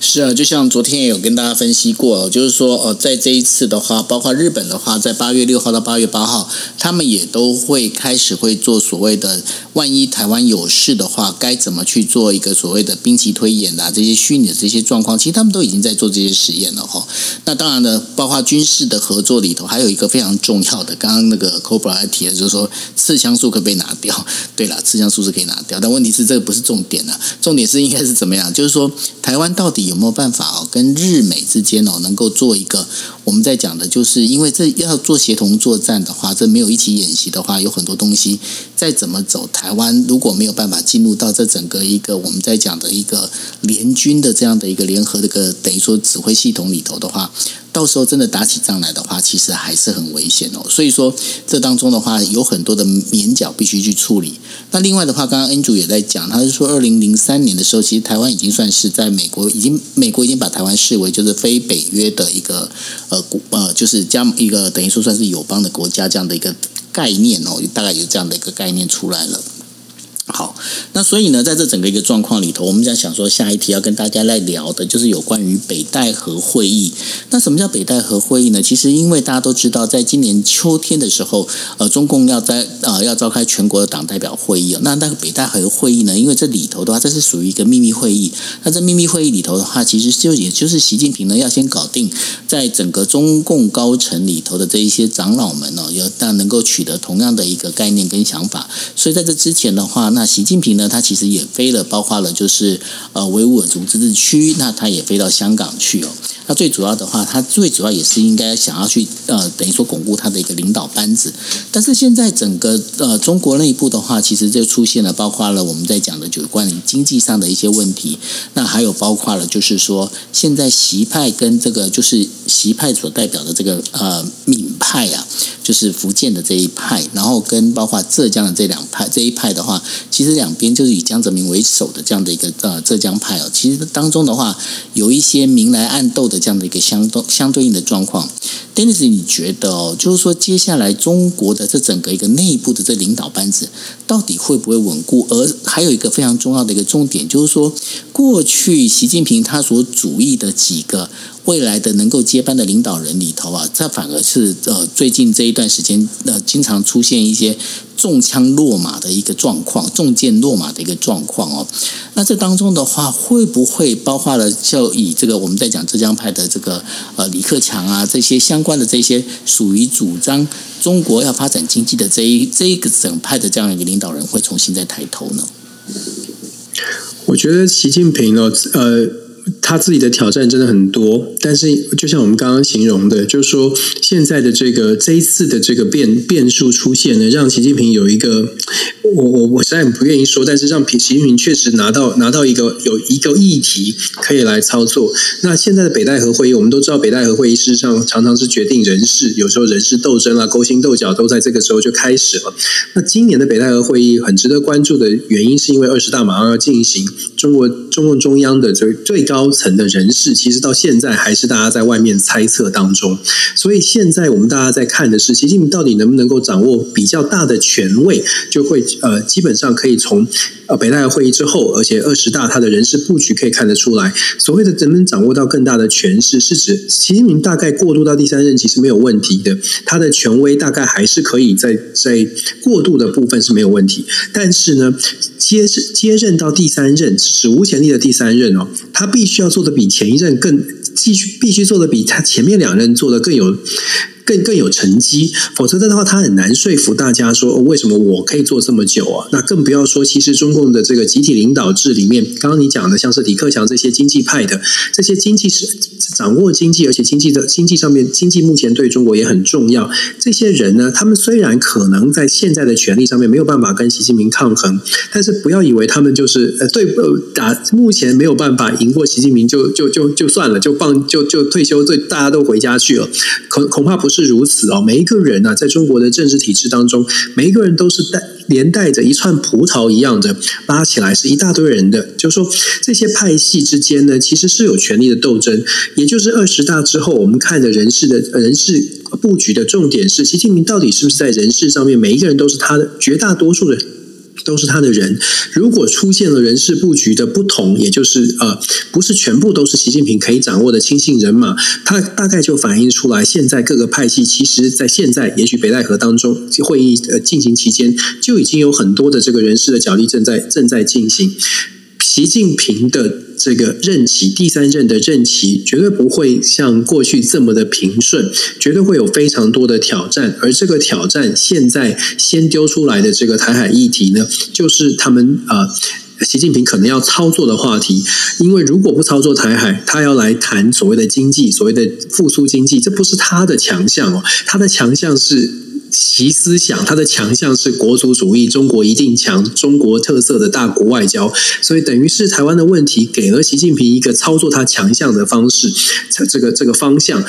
是啊，就像昨天也有跟大家分析过，就是说，呃，在这一次的话，包括日本的话，在八月六号到八月八号，他们也都会开始会做所谓的，万一台湾有事的话，该怎么去做一个所谓的兵棋推演啊，这些虚拟的这些状况，其实他们都已经在做这些实验了哈。那当然呢，包括军事的合作里头，还有一个非常重要的，刚刚那个 Cobra 提的，就是说刺枪术可不可以拿掉？对了，刺枪术是可以拿掉，但问题是这个不是重点啊，重点是应该是怎么样？就是说台湾到到底有没有办法哦，跟日美之间哦，能够做一个我们在讲的，就是因为这要做协同作战的话，这没有一起演习的话，有很多东西再怎么走，台湾如果没有办法进入到这整个一个我们在讲的一个联军的这样的一个联合的个等于说指挥系统里头的话。到时候真的打起仗来的话，其实还是很危险哦。所以说，这当中的话有很多的免角必须去处理。那另外的话，刚刚恩主也在讲，他是说二零零三年的时候，其实台湾已经算是在美国已经美国已经把台湾视为就是非北约的一个呃呃，就是加一个等于说算是友邦的国家这样的一个概念哦，大概有这样的一个概念出来了。好，那所以呢，在这整个一个状况里头，我们在想说，下一题要跟大家来聊的，就是有关于北戴河会议。那什么叫北戴河会议呢？其实，因为大家都知道，在今年秋天的时候，呃，中共要在呃要召开全国的党代表会议。那那个北戴河会议呢，因为这里头的话，这是属于一个秘密会议。那这秘密会议里头的话，其实就也就是习近平呢要先搞定，在整个中共高层里头的这一些长老们呢，要但能够取得同样的一个概念跟想法。所以在这之前的话，那习近平呢，他其实也飞了，包括了就是呃维吾尔族自治区，那他也飞到香港去哦。那最主要的话，他最主要也是应该想要去呃，等于说巩固他的一个领导班子。但是现在整个呃中国内部的话，其实就出现了，包括了我们在讲的就关于经济上的一些问题。那还有包括了就是说，现在习派跟这个就是习派所代表的这个呃闽派啊，就是福建的这一派，然后跟包括浙江的这两派这一派的话，其实两边就是以江泽民为首的这样的一个呃浙江派哦，其实当中的话有一些明来暗斗的。这样的一个相对相对应的状况，Dennis，你觉得哦，就是说接下来中国的这整个一个内部的这领导班子到底会不会稳固？而还有一个非常重要的一个重点，就是说过去习近平他所主义的几个。未来的能够接班的领导人里头啊，这反而是呃最近这一段时间呃经常出现一些中枪落马的一个状况，中箭落马的一个状况哦。那这当中的话，会不会包括了就以这个我们在讲浙江派的这个呃李克强啊这些相关的这些属于主张中国要发展经济的这一这一个整派的这样一个领导人会重新再抬头呢？
我觉得习近平呢，呃。他自己的挑战真的很多，但是就像我们刚刚形容的，就是说现在的这个这一次的这个变变数出现呢，让习近平有一个，我我我实在很不愿意说，但是让习近平确实拿到拿到一个有一个议题可以来操作。那现在的北戴河会议，我们都知道北戴河会议事实上常常是决定人事，有时候人事斗争啊、勾心斗角都在这个时候就开始了。那今年的北戴河会议很值得关注的原因，是因为二十大马上要进行，中国中共中央的最最高。层的人士，其实到现在还是大家在外面猜测当中。所以现在我们大家在看的是，习近平到底能不能够掌握比较大的权位，就会呃，基本上可以从呃北戴河会议之后，而且二十大他的人事布局可以看得出来，所谓的能不能掌握到更大的权势，是指习近平大概过渡到第三任其实没有问题的，他的权威大概还是可以在在过渡的部分是没有问题，但是呢，接接任到第三任史无前例的第三任哦，他必须要做的比前一任更继续，必须做的比他前面两任做的更有。更更有成绩，否则的话，他很难说服大家说为什么我可以做这么久啊？那更不要说，其实中共的这个集体领导制里面，刚刚你讲的像是李克强这些经济派的这些经济是掌握经济，而且经济的经济上面，经济目前对中国也很重要。这些人呢，他们虽然可能在现在的权力上面没有办法跟习近平抗衡，但是不要以为他们就是呃对呃打目前没有办法赢过习近平就就就就算了，就放就就退休，对大家都回家去了，恐恐怕不是。是如此哦，每一个人呢，在中国的政治体制当中，每一个人都是带连带着一串葡萄一样的拉起来，是一大堆人的。就是说这些派系之间呢，其实是有权力的斗争。也就是二十大之后，我们看的人事的人事布局的重点是，习近平到底是不是在人事上面，每一个人都是他的绝大多数的。都是他的人，如果出现了人事布局的不同，也就是呃，不是全部都是习近平可以掌握的亲信人马，他大概就反映出来，现在各个派系其实，在现在也许北戴河当中会议呃进行期间，就已经有很多的这个人事的角力正在正在进行。习近平的这个任期，第三任的任期绝对不会像过去这么的平顺，绝对会有非常多的挑战。而这个挑战，现在先丢出来的这个台海议题呢，就是他们啊，习近平可能要操作的话题。因为如果不操作台海，他要来谈所谓的经济，所谓的复苏经济，这不是他的强项哦，他的强项是。其思想，他的强项是国族主义，中国一定强，中国特色的大国外交，所以等于是台湾的问题，给了习近平一个操作他强项的方式，这个这个方向。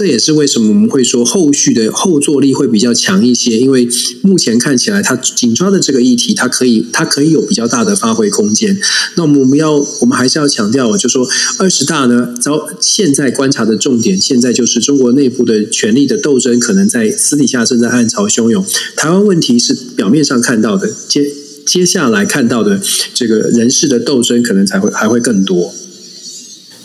这也是为什么我们会说后续的后坐力会比较强一些，因为目前看起来他紧抓的这个议题，它可以它可以有比较大的发挥空间。那我们要我们还是要强调，就说二十大呢，遭现在观察的重点，现在就是中国内部的权力的斗争，可能在私底下正在暗潮汹涌。台湾问题是表面上看到的，接接下来看到的这个人事的斗争，可能才会还会更多。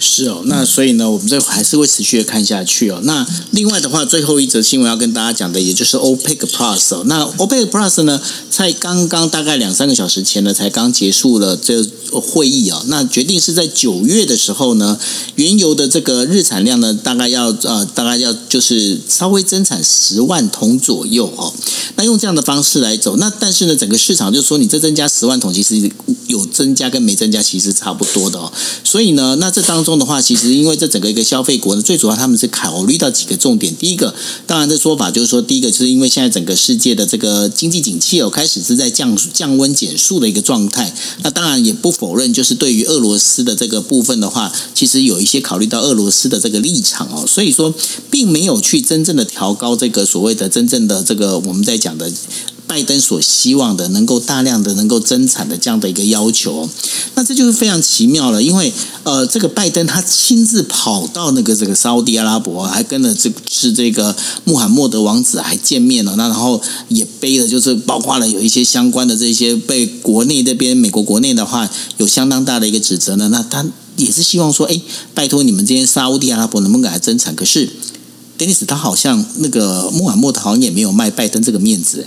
是哦，那所以呢，我们这还是会持续的看下去哦。那另外的话，最后一则新闻要跟大家讲的，也就是 OPEC Plus 哦。那 OPEC Plus 呢，在刚刚大概两三个小时前呢，才刚结束了这会议啊。那决定是在九月的时候呢，原油的这个日产量呢，大概要呃，大概要就是稍微增产十万桶左右哦。那用这样的方式来走，那但是呢，整个市场就说你这增加十万桶，其实有增加跟没增加其实差不多的哦。所以呢，那这当中的话，其实因为这整个一个消费国呢，最主要他们是考虑到几个重点。第一个，当然的说法就是说，第一个就是因为现在整个世界的这个经济景气哦，开始是在降降温减速的一个状态。那当然也不否认，就是对于俄罗斯的这个部分的话，其实有一些考虑到俄罗斯的这个立场哦，所以说并没有去真正的调高这个所谓的真正的这个我们在讲的。拜登所希望的能够大量的能够增产的这样的一个要求，那这就是非常奇妙了。因为呃，这个拜登他亲自跑到那个这个沙地阿拉伯，还跟了这是这个穆罕默德王子还见面了。那然后也背了，就是包括了有一些相关的这些被国内这边美国国内的话有相当大的一个指责呢。那他也是希望说，哎，拜托你们这些沙地阿拉伯能不能来增产？可是丹尼斯他好像那个穆罕默德好像也没有卖拜登这个面子，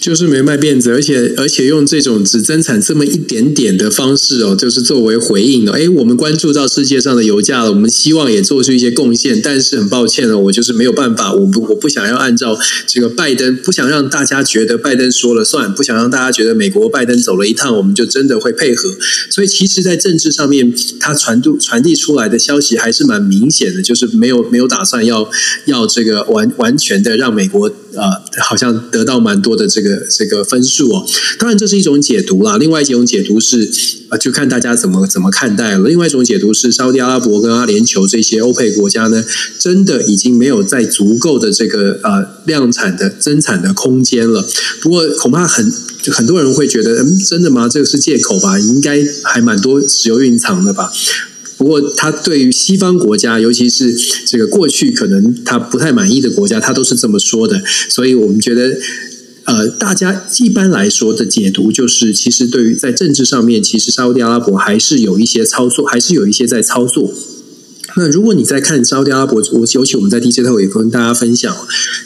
就是没卖辫子，而且而且用这种只增产这么一点点的方式哦，就是作为回应的。哎，我们关注到世界上的油价了，我们希望也做出一些贡献，但是很抱歉了，我就是没有办法，我不我不想要按照这个拜登，不想让大家觉得拜登说了算，不想让大家觉得美国拜登走了一趟，我们就真的会配合。所以其实，在政治上面，他传递传递出来的消息还是蛮明显的，就是没有没有打算要要这个完完全的让美国呃，好像得到蛮多的这个。这个分数哦，当然这是一种解读啦。另外一种解读是，呃，就看大家怎么怎么看待了。另外一种解读是，沙特阿拉伯跟阿联酋这些欧佩国家呢，真的已经没有在足够的这个呃量产的增产的空间了。不过恐怕很。很多人会觉得，嗯，真的吗？这个是借口吧？应该还蛮多石油蕴藏的吧？不过，他对于西方国家，尤其是这个过去可能他不太满意的国家，他都是这么说的。所以我们觉得，呃，大家一般来说的解读就是，其实对于在政治上面，其实沙特阿拉伯还是有一些操作，还是有一些在操作。那如果你在看沙特阿拉伯，我尤其我们在 DJ 特也跟大家分享，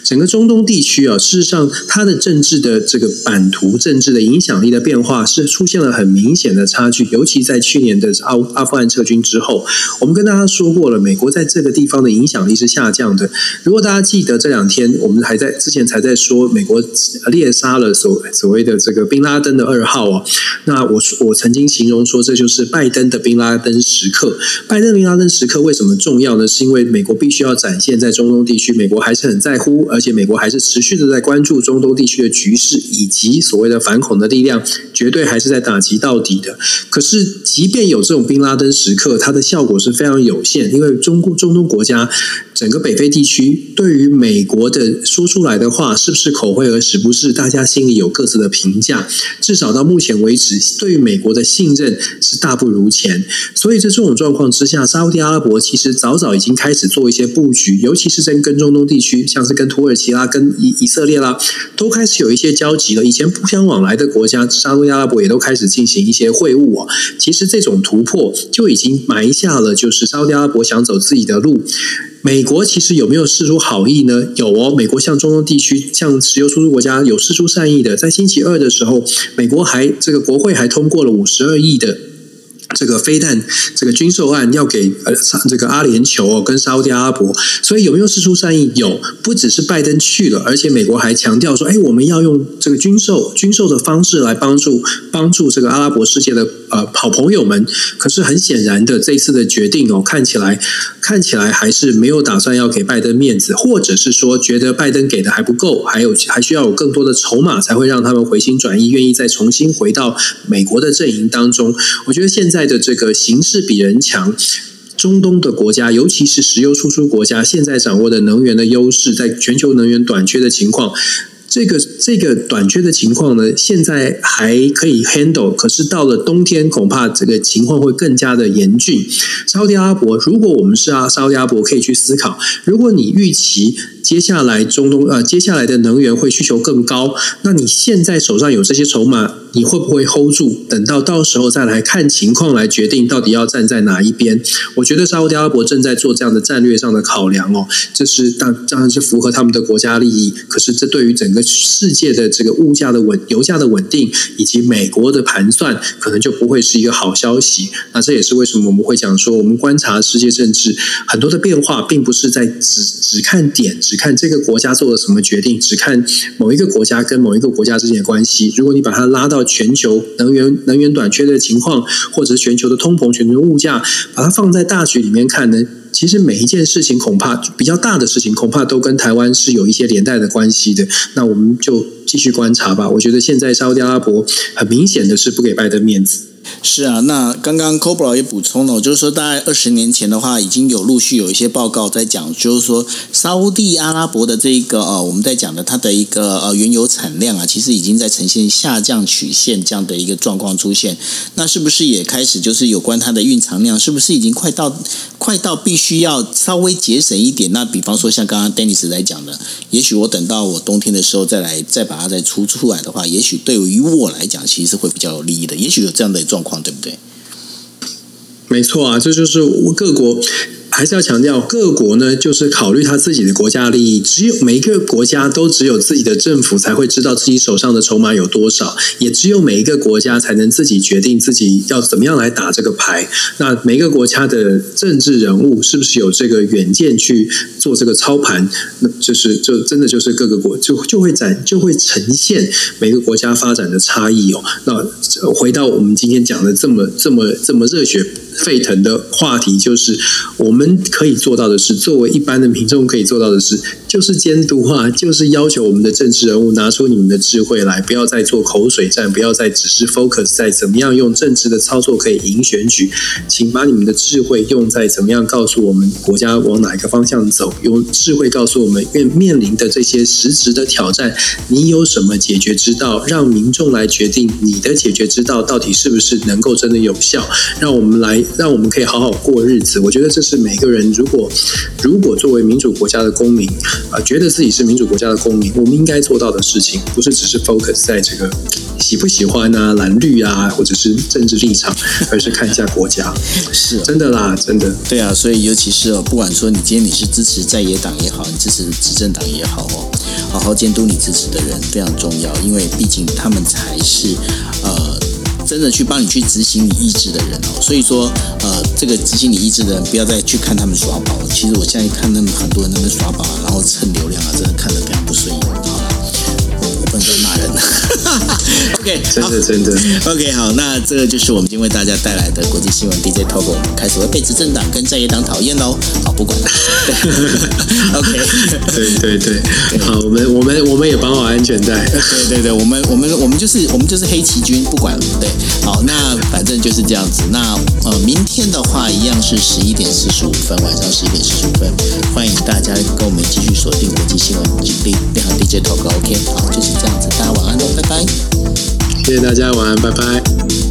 整个中东地区啊，事实上它的政治的这个版图、政治的影响力的变化是出现了很明显的差距，尤其在去年的阿阿富汗撤军之后，我们跟大家说过了，美国在这个地方的影响力是下降的。如果大家记得这两天，我们还在之前才在说美国猎杀了所所谓的这个宾拉登的二号啊，那我我曾经形容说这就是拜登的宾拉登时刻，拜登宾拉登时刻为。什么重要呢？是因为美国必须要展现在中东地区，美国还是很在乎，而且美国还是持续的在关注中东地区的局势，以及所谓的反恐的力量，绝对还是在打击到底的。可是，即便有这种宾拉登时刻，它的效果是非常有限，因为中中东国家。整个北非地区对于美国的说出来的话是不是口惠而实不是？大家心里有各自的评价。至少到目前为止，对于美国的信任是大不如前。所以在这种状况之下，沙特阿拉伯其实早早已经开始做一些布局，尤其是在跟中东地区，像是跟土耳其啦、跟以以色列啦，都开始有一些交集了。以前不相往来的国家，沙特阿拉伯也都开始进行一些会晤啊。其实这种突破就已经埋下了，就是沙特阿拉伯想走自己的路。美国其实有没有示出好意呢？有哦，美国向中东地区、向石油输出国家有示出善意的。在星期二的时候，美国还这个国会还通过了五十二亿的。这个飞弹这个军售案要给呃这个阿联酋哦跟沙特阿拉伯，所以有没有释出善意？有，不只是拜登去了，而且美国还强调说，哎，我们要用这个军售军售的方式来帮助帮助这个阿拉伯世界的呃好朋友们。可是很显然的，这次的决定哦，看起来看起来还是没有打算要给拜登面子，或者是说觉得拜登给的还不够，还有还需要有更多的筹码才会让他们回心转意，愿意再重新回到美国的阵营当中。我觉得现在。的这个形势比人强，中东的国家，尤其是石油输出国家，现在掌握的能源的优势，在全球能源短缺的情况。这个这个短缺的情况呢，现在还可以 handle，可是到了冬天，恐怕这个情况会更加的严峻。沙特阿伯，如果我们是啊，沙特阿伯可以去思考，如果你预期接下来中东呃接下来的能源会需求更高，那你现在手上有这些筹码，你会不会 hold 住？等到到时候再来看情况来决定到底要站在哪一边？我觉得沙特阿拉伯正在做这样的战略上的考量哦，这是当当然是符合他们的国家利益，可是这对于整个。世界的这个物价的稳、油价的稳定，以及美国的盘算，可能就不会是一个好消息。那这也是为什么我们会讲说，我们观察世界政治很多的变化，并不是在只只看点，只只看这个国家做了什么决定，只看某一个国家跟某一个国家之间的关系。如果你把它拉到全球能源能源短缺的情况，或者是全球的通膨、全球物价，把它放在大局里面看呢？其实每一件事情，恐怕比较大的事情，恐怕都跟台湾是有一些连带的关系的。那我们就继续观察吧。我觉得现在沙特阿拉伯很明显的是不给拜登面子。
是啊，那刚刚 Cobra 也补充了，就是说大概二十年前的话，已经有陆续有一些报告在讲，就是说沙地阿拉伯的这一个呃，我们在讲的它的一个呃原油产量啊，其实已经在呈现下降曲线这样的一个状况出现。那是不是也开始就是有关它的蕴藏量，是不是已经快到快到必须要稍微节省一点？那比方说像刚刚 Dennis 在讲的，也许我等到我冬天的时候再来再把它再出出来的话，也许对于我来讲，其实是会比较有利益的。也许有这样的。状状况对不对？
没错啊，这就是各国。还是要强调，各国呢就是考虑他自己的国家利益。只有每一个国家都只有自己的政府才会知道自己手上的筹码有多少，也只有每一个国家才能自己决定自己要怎么样来打这个牌。那每个国家的政治人物是不是有这个远见去做这个操盘？那就是就真的就是各个国就就会展就会呈现每个国家发展的差异哦。那回到我们今天讲的这么这么这么热血沸腾的话题，就是我们。可以做到的是，作为一般的民众可以做到的是。就是监督啊，就是要求我们的政治人物拿出你们的智慧来，不要再做口水战，不要再只是 focus 在怎么样用政治的操作可以赢选举，请把你们的智慧用在怎么样告诉我们国家往哪一个方向走，用智慧告诉我们面面临的这些实质的挑战，你有什么解决之道，让民众来决定你的解决之道到底是不是能够真的有效，让我们来，让我们可以好好过日子。我觉得这是每个人如果如果作为民主国家的公民啊、觉得自己是民主国家的公民，我们应该做到的事情，不是只是 focus 在这个喜不喜欢啊、蓝绿啊，或者是政治立场，而是看一下国家。
是
真的啦，真的。
对啊，所以尤其是哦，不管说你今天你是支持在野党也好，你支持执政党也好哦，好好监督你支持的人非常重要，因为毕竟他们才是呃真的去帮你去执行你意志的人哦。所以说呃，这个执行你意志的人，不要再去看他们耍宝了。其实我现在看他们很多人在那边耍宝，然后蹭流量啊，真的看得非常不顺眼。好了，我不能再骂人了。OK，
真的真的
，OK，好，那这个就是我们今天为大家带来的国际新闻 DJ Talk，我们开始会被执政党跟在野党讨厌喽。好，不管。对 OK，
对对对，好，我们我们我们也绑好安全带。
对对对，我们我们我们就是我们就是黑旗军，不管对。好，那反正就是这样子。那呃，明天的话一样是十一点四十五分，晚上十一点四十五分，欢迎大家跟我们继续锁定国际新闻变成 DJ Talk。OK，好，就是这样子，大家晚安喽，拜拜。
谢谢大家，晚安，拜拜。